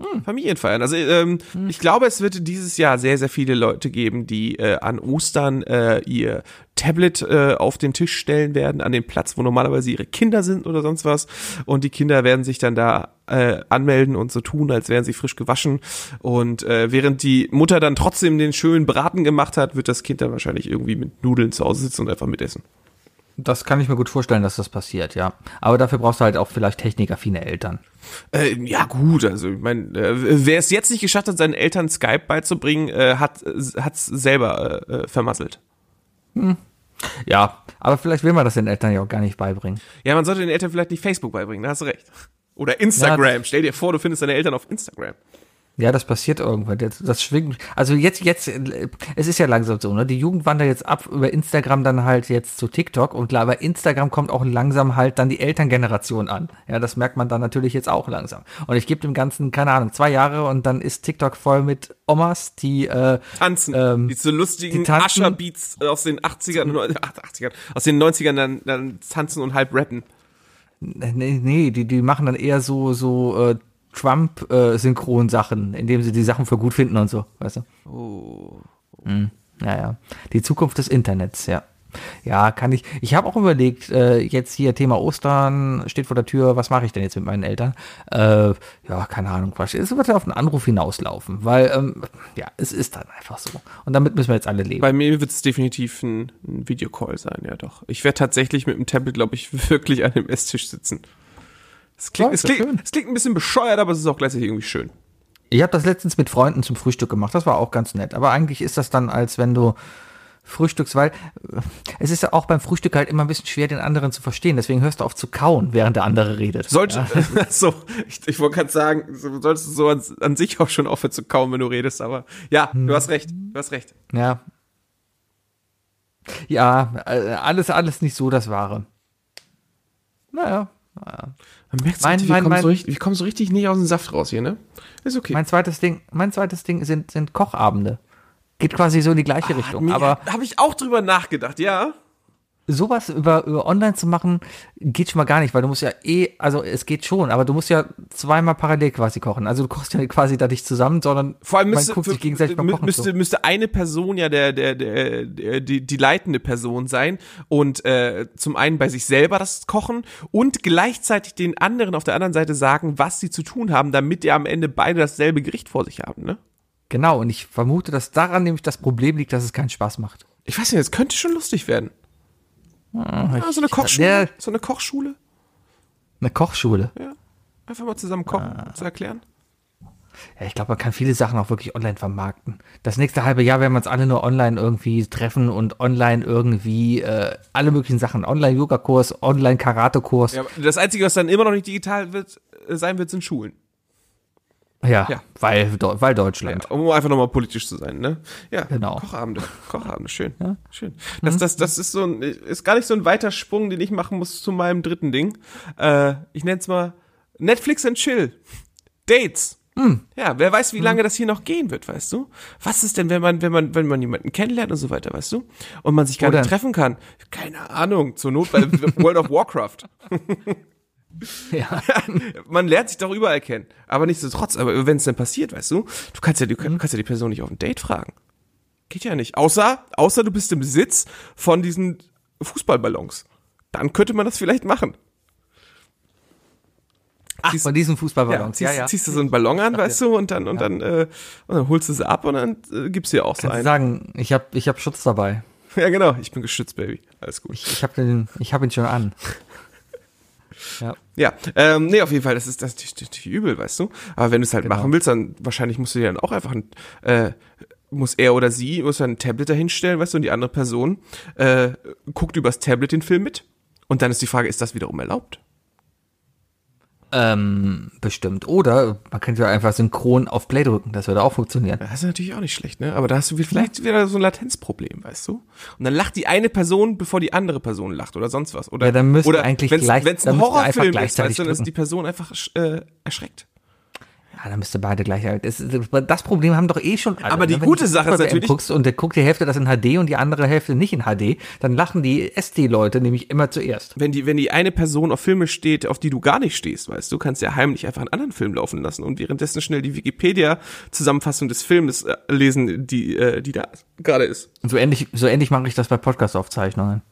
Hm. Familienfeiern. Also ähm, ich glaube, es wird dieses Jahr sehr, sehr viele Leute geben, die äh, an Ostern äh, ihr Tablet äh, auf den Tisch stellen werden, an den Platz, wo normalerweise ihre Kinder sind oder sonst was. Und die Kinder werden sich dann da äh, anmelden und so tun, als wären sie frisch gewaschen. Und äh, während die Mutter dann trotzdem den schönen Braten gemacht hat, wird das Kind dann wahrscheinlich irgendwie mit Nudeln zu Hause sitzen und einfach mitessen. Das kann ich mir gut vorstellen, dass das passiert, ja. Aber dafür brauchst du halt auch vielleicht technikaffine Eltern. Äh, ja gut, also ich meine, äh, wer es jetzt nicht geschafft hat, seinen Eltern Skype beizubringen, äh, hat es selber äh, äh, vermasselt. Ja, aber vielleicht will man das den Eltern ja auch gar nicht beibringen. Ja, man sollte den Eltern vielleicht nicht Facebook beibringen, da hast du recht. Oder Instagram. Stell dir vor, du findest deine Eltern auf Instagram. Ja, das passiert irgendwann. Das, das schwingt. Also jetzt, jetzt, es ist ja langsam so, ne? Die Jugend wandert jetzt ab über Instagram dann halt jetzt zu TikTok und klar, bei Instagram kommt auch langsam halt dann die Elterngeneration an. Ja, das merkt man dann natürlich jetzt auch langsam. Und ich gebe dem Ganzen, keine Ahnung, zwei Jahre und dann ist TikTok voll mit Omas, die äh, Tanzen. Ähm, Diese lustigen die Ascher-Beats aus den 80ern, neun- ach, 80ern, aus den 90ern dann, dann tanzen und halb rappen. Nee, nee, die, die machen dann eher so, so äh, Trump-Synchron-Sachen, indem sie die Sachen für gut finden und so, weißt du? Oh. Mhm. Ja, ja. Die Zukunft des Internets, ja. Ja, kann ich. Ich habe auch überlegt, äh, jetzt hier Thema Ostern steht vor der Tür, was mache ich denn jetzt mit meinen Eltern? Äh, ja, keine Ahnung, Quatsch. Es wird auf einen Anruf hinauslaufen, weil, ähm, ja, es ist dann einfach so. Und damit müssen wir jetzt alle leben. Bei mir wird es definitiv ein, ein Videocall sein, ja doch. Ich werde tatsächlich mit dem Tablet, glaube ich, wirklich an dem Esstisch sitzen. Es klingt, Ja, es, klingt, schön. es klingt ein bisschen bescheuert, aber es ist auch gleichzeitig irgendwie schön. Ich habe das letztens mit Freunden zum Frühstück gemacht. Das war auch ganz nett. Aber eigentlich ist das dann, als wenn du frühstückst, weil äh, es ist ja auch beim Frühstück halt immer ein bisschen schwer, den anderen zu verstehen. Deswegen hörst du auf zu kauen, während der andere redet. Sollte, so, ich, ich wollte gerade sagen, so, solltest du so an, an sich auch schon aufhören zu kauen, wenn du redest, aber ja, du hast recht, du hast recht. Ja. Ja, äh, alles, alles nicht so das Wahre. Naja. naja. Man merkt, Mein- wir, mein- kommen mein- so richtig, wir kommen so richtig nicht aus dem Saft raus hier, ne? Ist okay. Mein zweites Ding, mein zweites Ding sind, sind Kochabende. Geht quasi so in die gleiche Richtung. Aber habe ich auch drüber nachgedacht, ja. Sowas über, über online zu machen, geht schon mal gar nicht, weil du musst ja eh, also es geht schon, aber du musst ja zweimal parallel quasi kochen. Also du kochst ja quasi da nicht zusammen, sondern Vor allem man müsste, guckt sich für- gegenseitig beim Kochen müsste, zu. müsste eine Person ja der, der, der, der die, die leitende Person sein und äh, zum einen bei sich selber das kochen und gleichzeitig den anderen auf der anderen Seite sagen, was sie zu tun haben, damit ihr am Ende beide dasselbe Gericht vor sich haben, ne? Genau, und ich vermute, dass daran nämlich das Problem liegt, dass es keinen Spaß macht. Ich weiß nicht, es könnte schon lustig werden. Ah, Ja, so eine Kochschule. Der- so eine Kochschule. Eine Kochschule. Einfach mal zusammen kochen, Ah. zu erklären. Ja, ich glaube, man kann viele Sachen auch wirklich online vermarkten. Das nächste halbe Jahr werden wir uns alle nur online irgendwie treffen und online irgendwie äh, alle möglichen Sachen. Online-Yoga-Kurs, Online-Karate-Kurs. Ja, das Einzige, was dann immer noch nicht digital wird, äh, sein wird, sind Schulen. Ja, Ja. Weil, weil Deutschland. Ja, um einfach nochmal politisch zu sein, ne? Ja, Genau. Kochabende, Kochabende, schön, schön. Das, das, das ist so ein, ist gar nicht so ein weiter Sprung, den ich machen muss zu meinem dritten Ding. Äh, ich nenne es mal Netflix and Chill. Dates. Hm. Ja, wer weiß, wie lange das hier noch gehen wird, weißt du? Was ist denn, wenn man, wenn man, wenn man jemanden kennenlernt und so weiter, weißt du? Und man sich gar Wo nicht treffen kann? Keine Ahnung, zur Not bei World of Warcraft. Ja. man lernt sich doch überall kennen. Aber nichtsdestotrotz, aber wenn es denn passiert, weißt du, du kannst ja, du Mhm. kannst ja die Person nicht auf ein Date fragen. Geht ja nicht. Außer, außer du bist im Besitz von diesen Fußballballons. Dann könnte man das vielleicht machen. Ach, von diesen Fußballballons. ziehst, Ja, ja. ziehst du so einen Ballon an, weißt du, und dann, und dann, äh, und dann holst du sie ab und dann äh, gibst du dir auch so Kannst einen. sagen, ich habe ich hab Schutz dabei. Ja, genau. Ich bin geschützt, Baby. Alles gut. Ich den, ich hab ihn schon an. Ja. Ja, ähm, nee, auf jeden Fall, das ist das ist natürlich, natürlich übel, weißt du. Aber wenn du es halt Genau. machen willst, dann wahrscheinlich musst du dir dann auch einfach ein, äh, muss er oder sie, muss dann ein Tablet dahinstellen, weißt du, und die andere Person äh, guckt übers Tablet den Film mit. Und dann ist die Frage, ist das wiederum erlaubt? Ähm, bestimmt. Oder man könnte ja einfach synchron auf Play drücken. Das würde auch funktionieren. Das ist natürlich auch nicht schlecht, ne? Aber da hast du vielleicht wieder so ein Latenzproblem, weißt du? Und dann lacht die eine Person, bevor die andere Person lacht oder sonst was. Oder, Ja, dann müsste oder eigentlich wenn's, gleich- wenn's ein Horrorfilm ist, weißt du, dann ist die Person einfach äh, erschreckt. Ja, dann müsste beide gleich alt. Das, das Problem haben doch eh schon alle. Aber die ne? Wenn gute Sache ist natürlich- Guckst und der guckt die Hälfte das in HD und die andere Hälfte nicht in HD, dann lachen die SD-Leute nämlich immer zuerst. wenn die, wenn die eine Person auf Filme steht, auf die du gar nicht stehst, weißt du, kannst ja heimlich einfach einen anderen Film laufen lassen und währenddessen schnell die Wikipedia-Zusammenfassung des Filmes äh, lesen, die, äh, die da gerade ist. Und so ähnlich, so ähnlich mache ich das bei Podcast-Aufzeichnungen.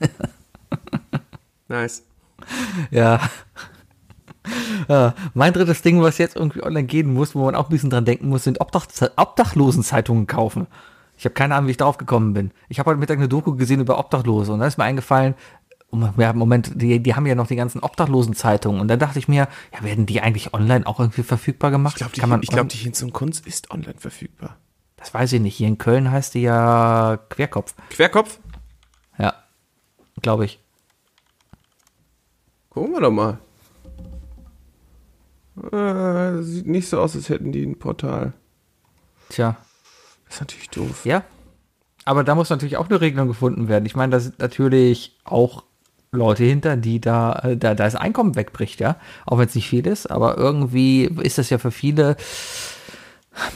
Nice. Ja. Ja, mein drittes Ding, was jetzt irgendwie online gehen muss, wo man auch ein bisschen dran denken muss, sind Obdach Obdachlosenzeitungen kaufen. Ich habe keine Ahnung, wie ich darauf gekommen bin. Ich habe heute Mittag eine Doku gesehen über Obdachlose und da ist mir eingefallen, ja, Moment, die, die haben ja noch die ganzen Obdachlosenzeitungen und dann dachte ich mir, ja, werden die eigentlich online auch irgendwie verfügbar gemacht? Ich glaube, die, Kann man ich glaub, die Hinz und Kunst ist online verfügbar. das weiß ich nicht. Hier in Köln heißt die ja Querkopf. Querkopf? Ja, glaube ich. Gucken wir doch mal. Äh, sieht nicht so aus, als hätten die ein Portal. Tja. Das ist natürlich doof. Ja. Aber da muss natürlich auch eine Regelung gefunden werden. Ich meine, da sind natürlich auch Leute hinter, die da, äh, da, da das Einkommen wegbricht, ja. Auch wenn es nicht viel ist, aber irgendwie ist das ja für viele.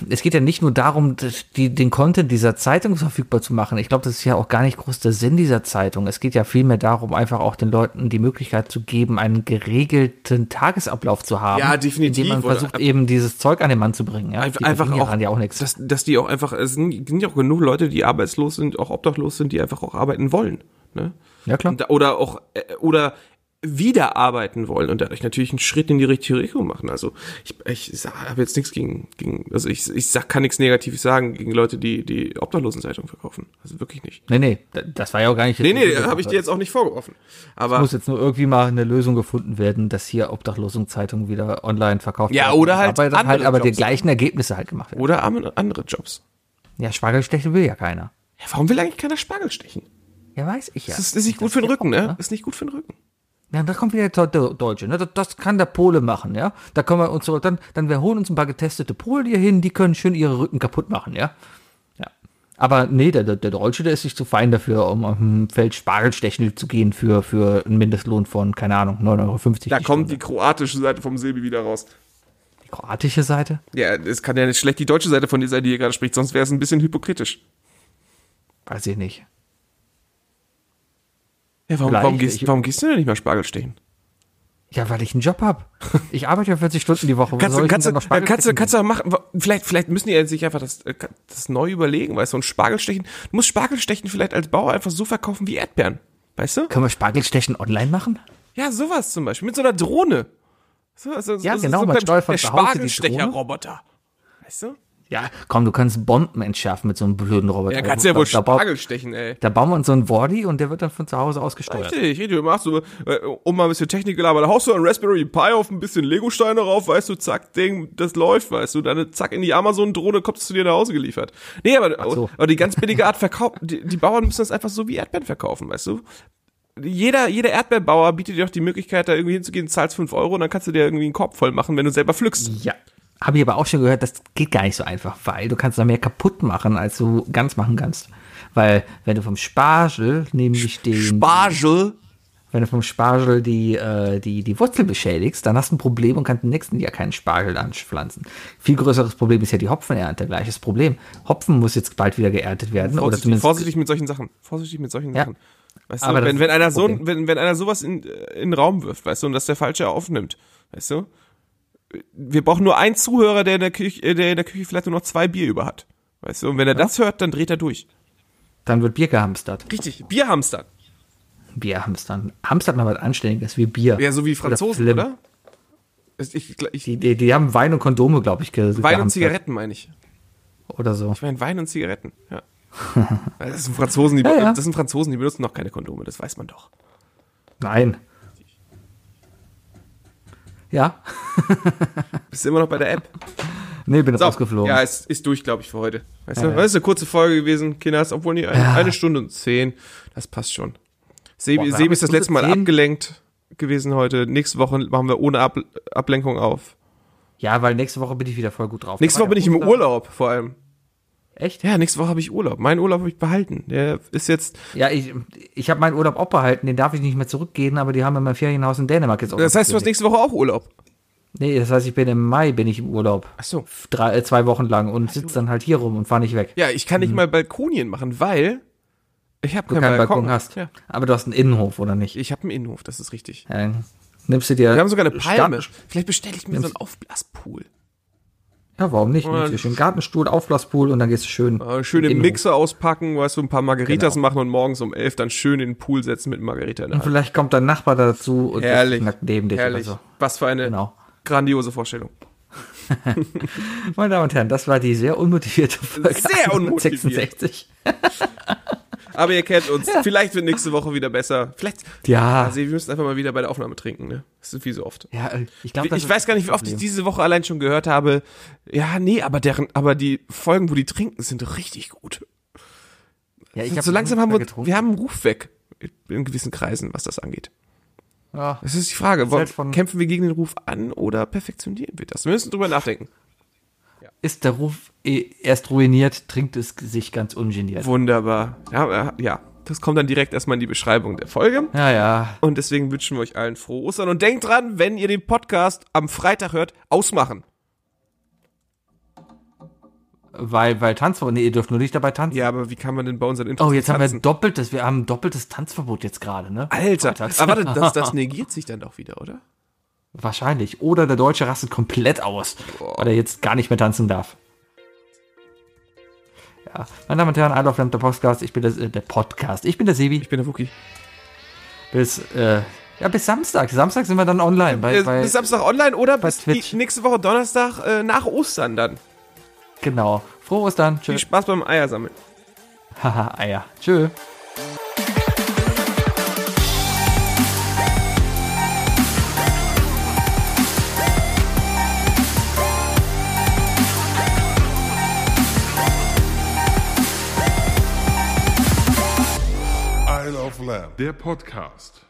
Es geht ja nicht nur darum, die, den Content dieser Zeitung verfügbar zu machen. Ich glaube, das ist ja auch gar nicht groß der Sinn dieser Zeitung. Es geht ja vielmehr darum, einfach auch den Leuten die Möglichkeit zu geben, einen geregelten Tagesablauf zu haben. Ja, definitiv. Indem man versucht, eben dieses Zeug an den Mann zu bringen. Ja? Einfach, Die einfach auch, ja auch nichts. Dass, dass die auch einfach, es sind, sind ja auch genug Leute, die arbeitslos sind, auch obdachlos sind, die einfach auch arbeiten wollen. Ne? Ja, klar. Und, oder auch, äh, oder wieder arbeiten wollen und dadurch natürlich einen Schritt in die richtige Richtung machen. Also ich, ich habe jetzt nichts gegen, gegen also ich, ich sag, kann nichts Negatives sagen gegen Leute, die die Obdachlosenzeitung verkaufen. Also wirklich nicht. Nee, nee, das war ja auch gar nicht. Nee, nee, habe ich dir jetzt auch nicht vorgeworfen. Aber muss jetzt nur irgendwie mal eine Lösung gefunden werden, dass hier Obdachlosenzeitungen wieder online verkauft Ja, werden. oder halt aber, halt andere aber die Jobs. gleichen Ergebnisse halt gemacht werden. oder andere Jobs. Ja, Spargelstechen will ja keiner. Ja, warum will eigentlich keiner Spargel stechen? Ja, weiß ich ja. Das ist, ist nicht gut für den Rücken, ne? Ist nicht gut für den Rücken. Ja, da kommt wieder der Deutsche. Ne? Das, das kann der Pole machen, ja. Da können wir uns dann, dann wir holen uns ein paar getestete Polen hier hin, die können schön ihre Rücken kaputt machen, ja. Ja. Aber nee, der, der, Deutsche, der ist nicht zu fein dafür, um auf dem Feld Spargelstechen zu gehen für, für einen Mindestlohn von, keine Ahnung, 9,50 Euro. Da die kommt Stunde. die kroatische Seite vom Silbi wieder raus. die kroatische Seite. Ja, es kann ja nicht schlecht die deutsche Seite von dir sein, die hier gerade spricht, sonst wäre es ein bisschen hypokritisch. Weiß ich nicht. Ja, warum, warum, gehst, ich- warum gehst du denn nicht mal Spargel stechen? Ja, weil ich einen Job hab. Ich arbeite ja 40 Stunden die Woche. Wo Kannst du, kannst, noch Spargel kannst, stechen kannst du auch machen, vielleicht, vielleicht müssen die sich einfach das, äh, das neu überlegen, weißt du, und Spargelstechen, du musst Spargelstechen vielleicht als Bauer einfach so verkaufen wie Erdbeeren, weißt du? Können wir Spargelstechen online machen? Ja, sowas zum Beispiel, mit so einer Drohne. So, so, Ja, so, genau, so man beim- steuert von der Spargelstecher-Roboter. Weißt du? Ja, komm, du kannst Bomben entschärfen mit so einem blöden Roboter. Ja, kannst ja wohl da, Spargel stechen, ey. da bauen wir uns so einen Wardy und der wird dann von zu Hause aus gesteuert. Richtig, richtig. Du machst so, äh, um mal ein bisschen Technik gelabert, da haust du einen Raspberry Pi auf ein bisschen Lego-Steine rauf, weißt du, zack, Ding, das läuft, weißt du, dann zack in die Amazon-Drohne kommst du zu dir nach Hause geliefert. Nee, aber, so. aber die ganz billige Art verkaufen, die, die Bauern müssen das einfach so wie Erdbeeren verkaufen, weißt du? Jeder, jeder Erdbeerbauer bietet dir doch die Möglichkeit, da irgendwie hinzugehen, zahlst 5 Euro und dann kannst du dir irgendwie einen Korb voll machen, wenn du selber pflückst. Ja. Habe ich aber auch schon gehört, das geht gar nicht so einfach, weil du kannst da mehr kaputt machen, als du ganz machen kannst. Weil, wenn du vom Spargel, nämlich den, Spargel. wenn du vom Spargel die, äh, die, die Wurzel beschädigst, dann hast du ein Problem und kannst im nächsten Jahr keinen Spargel anpflanzen. Viel größeres Problem ist ja die Hopfenernte, gleiches Problem. Hopfen muss jetzt bald wieder geerntet werden. oder Vorsichtig, zumindest vorsichtig mit solchen Sachen. Vorsichtig mit solchen Ja. Sachen. Weißt du, Aber das wenn, wenn einer so, wenn, wenn einer sowas in, in den Raum wirft, weißt du, und das der Falsche aufnimmt, weißt du, wir brauchen nur einen Zuhörer, der in der Küche, äh, der in der Küche vielleicht nur noch zwei Bier über hat. Weißt du, und wenn er das hört, dann dreht er durch. dann wird Bier gehamstert. Richtig, Bierhamster. Bier hamstern. Hamstert mal was Anständiges wie Bier. Ja, so wie Franzosen, Flim. oder? Ich, ich, Die, die, die haben Wein und Kondome, glaube ich, ge Wein und. Zigaretten meine ich. Oder so. Ich meine Wein und Zigaretten, ja. Das sind Franzosen, die, Ja, ja. das sind Franzosen, die benutzen noch keine Kondome, das weiß man doch. Nein. Ja. Bist du immer noch bei der App? Nee, bin So, rausgeflogen. Ja, es ist durch, glaube ich, für heute. Weißt du, das ist eine kurze Folge gewesen, Kinders, obwohl nicht eine, eine Stunde und zehn. Das passt schon. Sebi, Boah, Sebi ist das letzte Mal zehn. abgelenkt gewesen heute. Nächste Woche machen wir ohne Ab Ablenkung auf. Ja, weil nächste Woche bin ich wieder voll gut drauf. Nächste Woche bin ich im. Urlaub, vor allem. Echt? Ja, nächste Woche habe ich Urlaub. Meinen Urlaub habe ich behalten. Der ist jetzt. Ja, ich, ich habe meinen Urlaub auch behalten, den darf ich nicht mehr zurückgehen, aber die haben in meinem Ferienhaus in Dänemark jetzt auch Das heißt, du hast nächste Woche auch Urlaub. Nee, das heißt, ich bin im Mai, bin ich im Urlaub. Ach so. Drei, äh, zwei Wochen lang und sitze dann halt hier rum und fahre nicht weg. Ja, ich kann nicht mal Balkonien machen, weil ich habe du keinen Balkon, hast. Ja. Aber du hast einen Innenhof, oder nicht? Ich habe einen Innenhof, das ist richtig. Ja, nimmst du dir. Wir haben sogar eine Palme. Start- Vielleicht bestelle ich mir so einen Aufblaspool. Ja, warum nicht? Nimmst du schön Gartenstuhl, Aufblaspool und dann gehst du schön. Äh, schön den. Mixer auspacken, weißt du, ein paar Margaritas Genau. machen und morgens um elf dann schön in den Pool setzen mit Margarita in der Und vielleicht kommt dein Nachbar dazu und Herrlich. neben dich Herrlich. oder Was für eine Genau. grandiose Vorstellung. Meine Damen und Herren, das war die sehr unmotivierte Folge. Sehr unmotiviert. 66. Aber ihr kennt uns. Vielleicht wird nächste Woche wieder besser. Vielleicht. Ja. Also, wir müssen einfach mal wieder bei der Aufnahme trinken, ne? Das ist wie so oft. Ja, äh, ich glaube, Ich weiß gar nicht, wie oft ich diese Woche allein schon gehört habe. Ja, nee, aber deren, aber die Folgen, wo die trinken, sind richtig gut. ja, ich hab so langsam haben wir, getrunken. wir haben einen Ruf weg. In gewissen Kreisen, was das angeht. Ja. Das ist die Frage. Ist halt von- kämpfen wir gegen den Ruf an oder perfektionieren wir das? Wir müssen drüber nachdenken. Ist der Ruf eh erst ruiniert, trinkt es sich ganz ungeniert. Wunderbar. Ja, äh, ja, das kommt dann direkt erstmal in die Beschreibung der Folge. Ja, ja. Und deswegen wünschen wir euch allen frohe Ostern. Und denkt dran, wenn ihr den Podcast am Freitag hört, ausmachen. Weil, weil Tanzverbot, nee, ihr dürft nur nicht dabei tanzen. Ja, aber wie kann man denn bei unseren Intros Oh, jetzt haben wir doppeltes, wir haben ein doppeltes Tanzverbot jetzt gerade, ne? Alter, aber warte, das, das negiert sich dann doch wieder, oder? Wahrscheinlich. Oder der Deutsche rastet komplett aus, weil er jetzt gar nicht mehr tanzen darf. Ja, meine Damen und Herren, I Love Lamp, der Podcast, ich bin das, äh, der Podcast, ich bin der Sebi. Ich bin der Wookie. Bis, äh, ja, bis Samstag. Samstag sind wir dann online bei, Äh, bei bis Samstag online oder bei bis Twitch. nächste Woche Donnerstag äh, nach Ostern dann. Genau. Frohe Ostern. Viel Tschüss. Spaß beim Eiersammeln. Haha, Eier. Tschö. Isle of Lamb, der Podcast.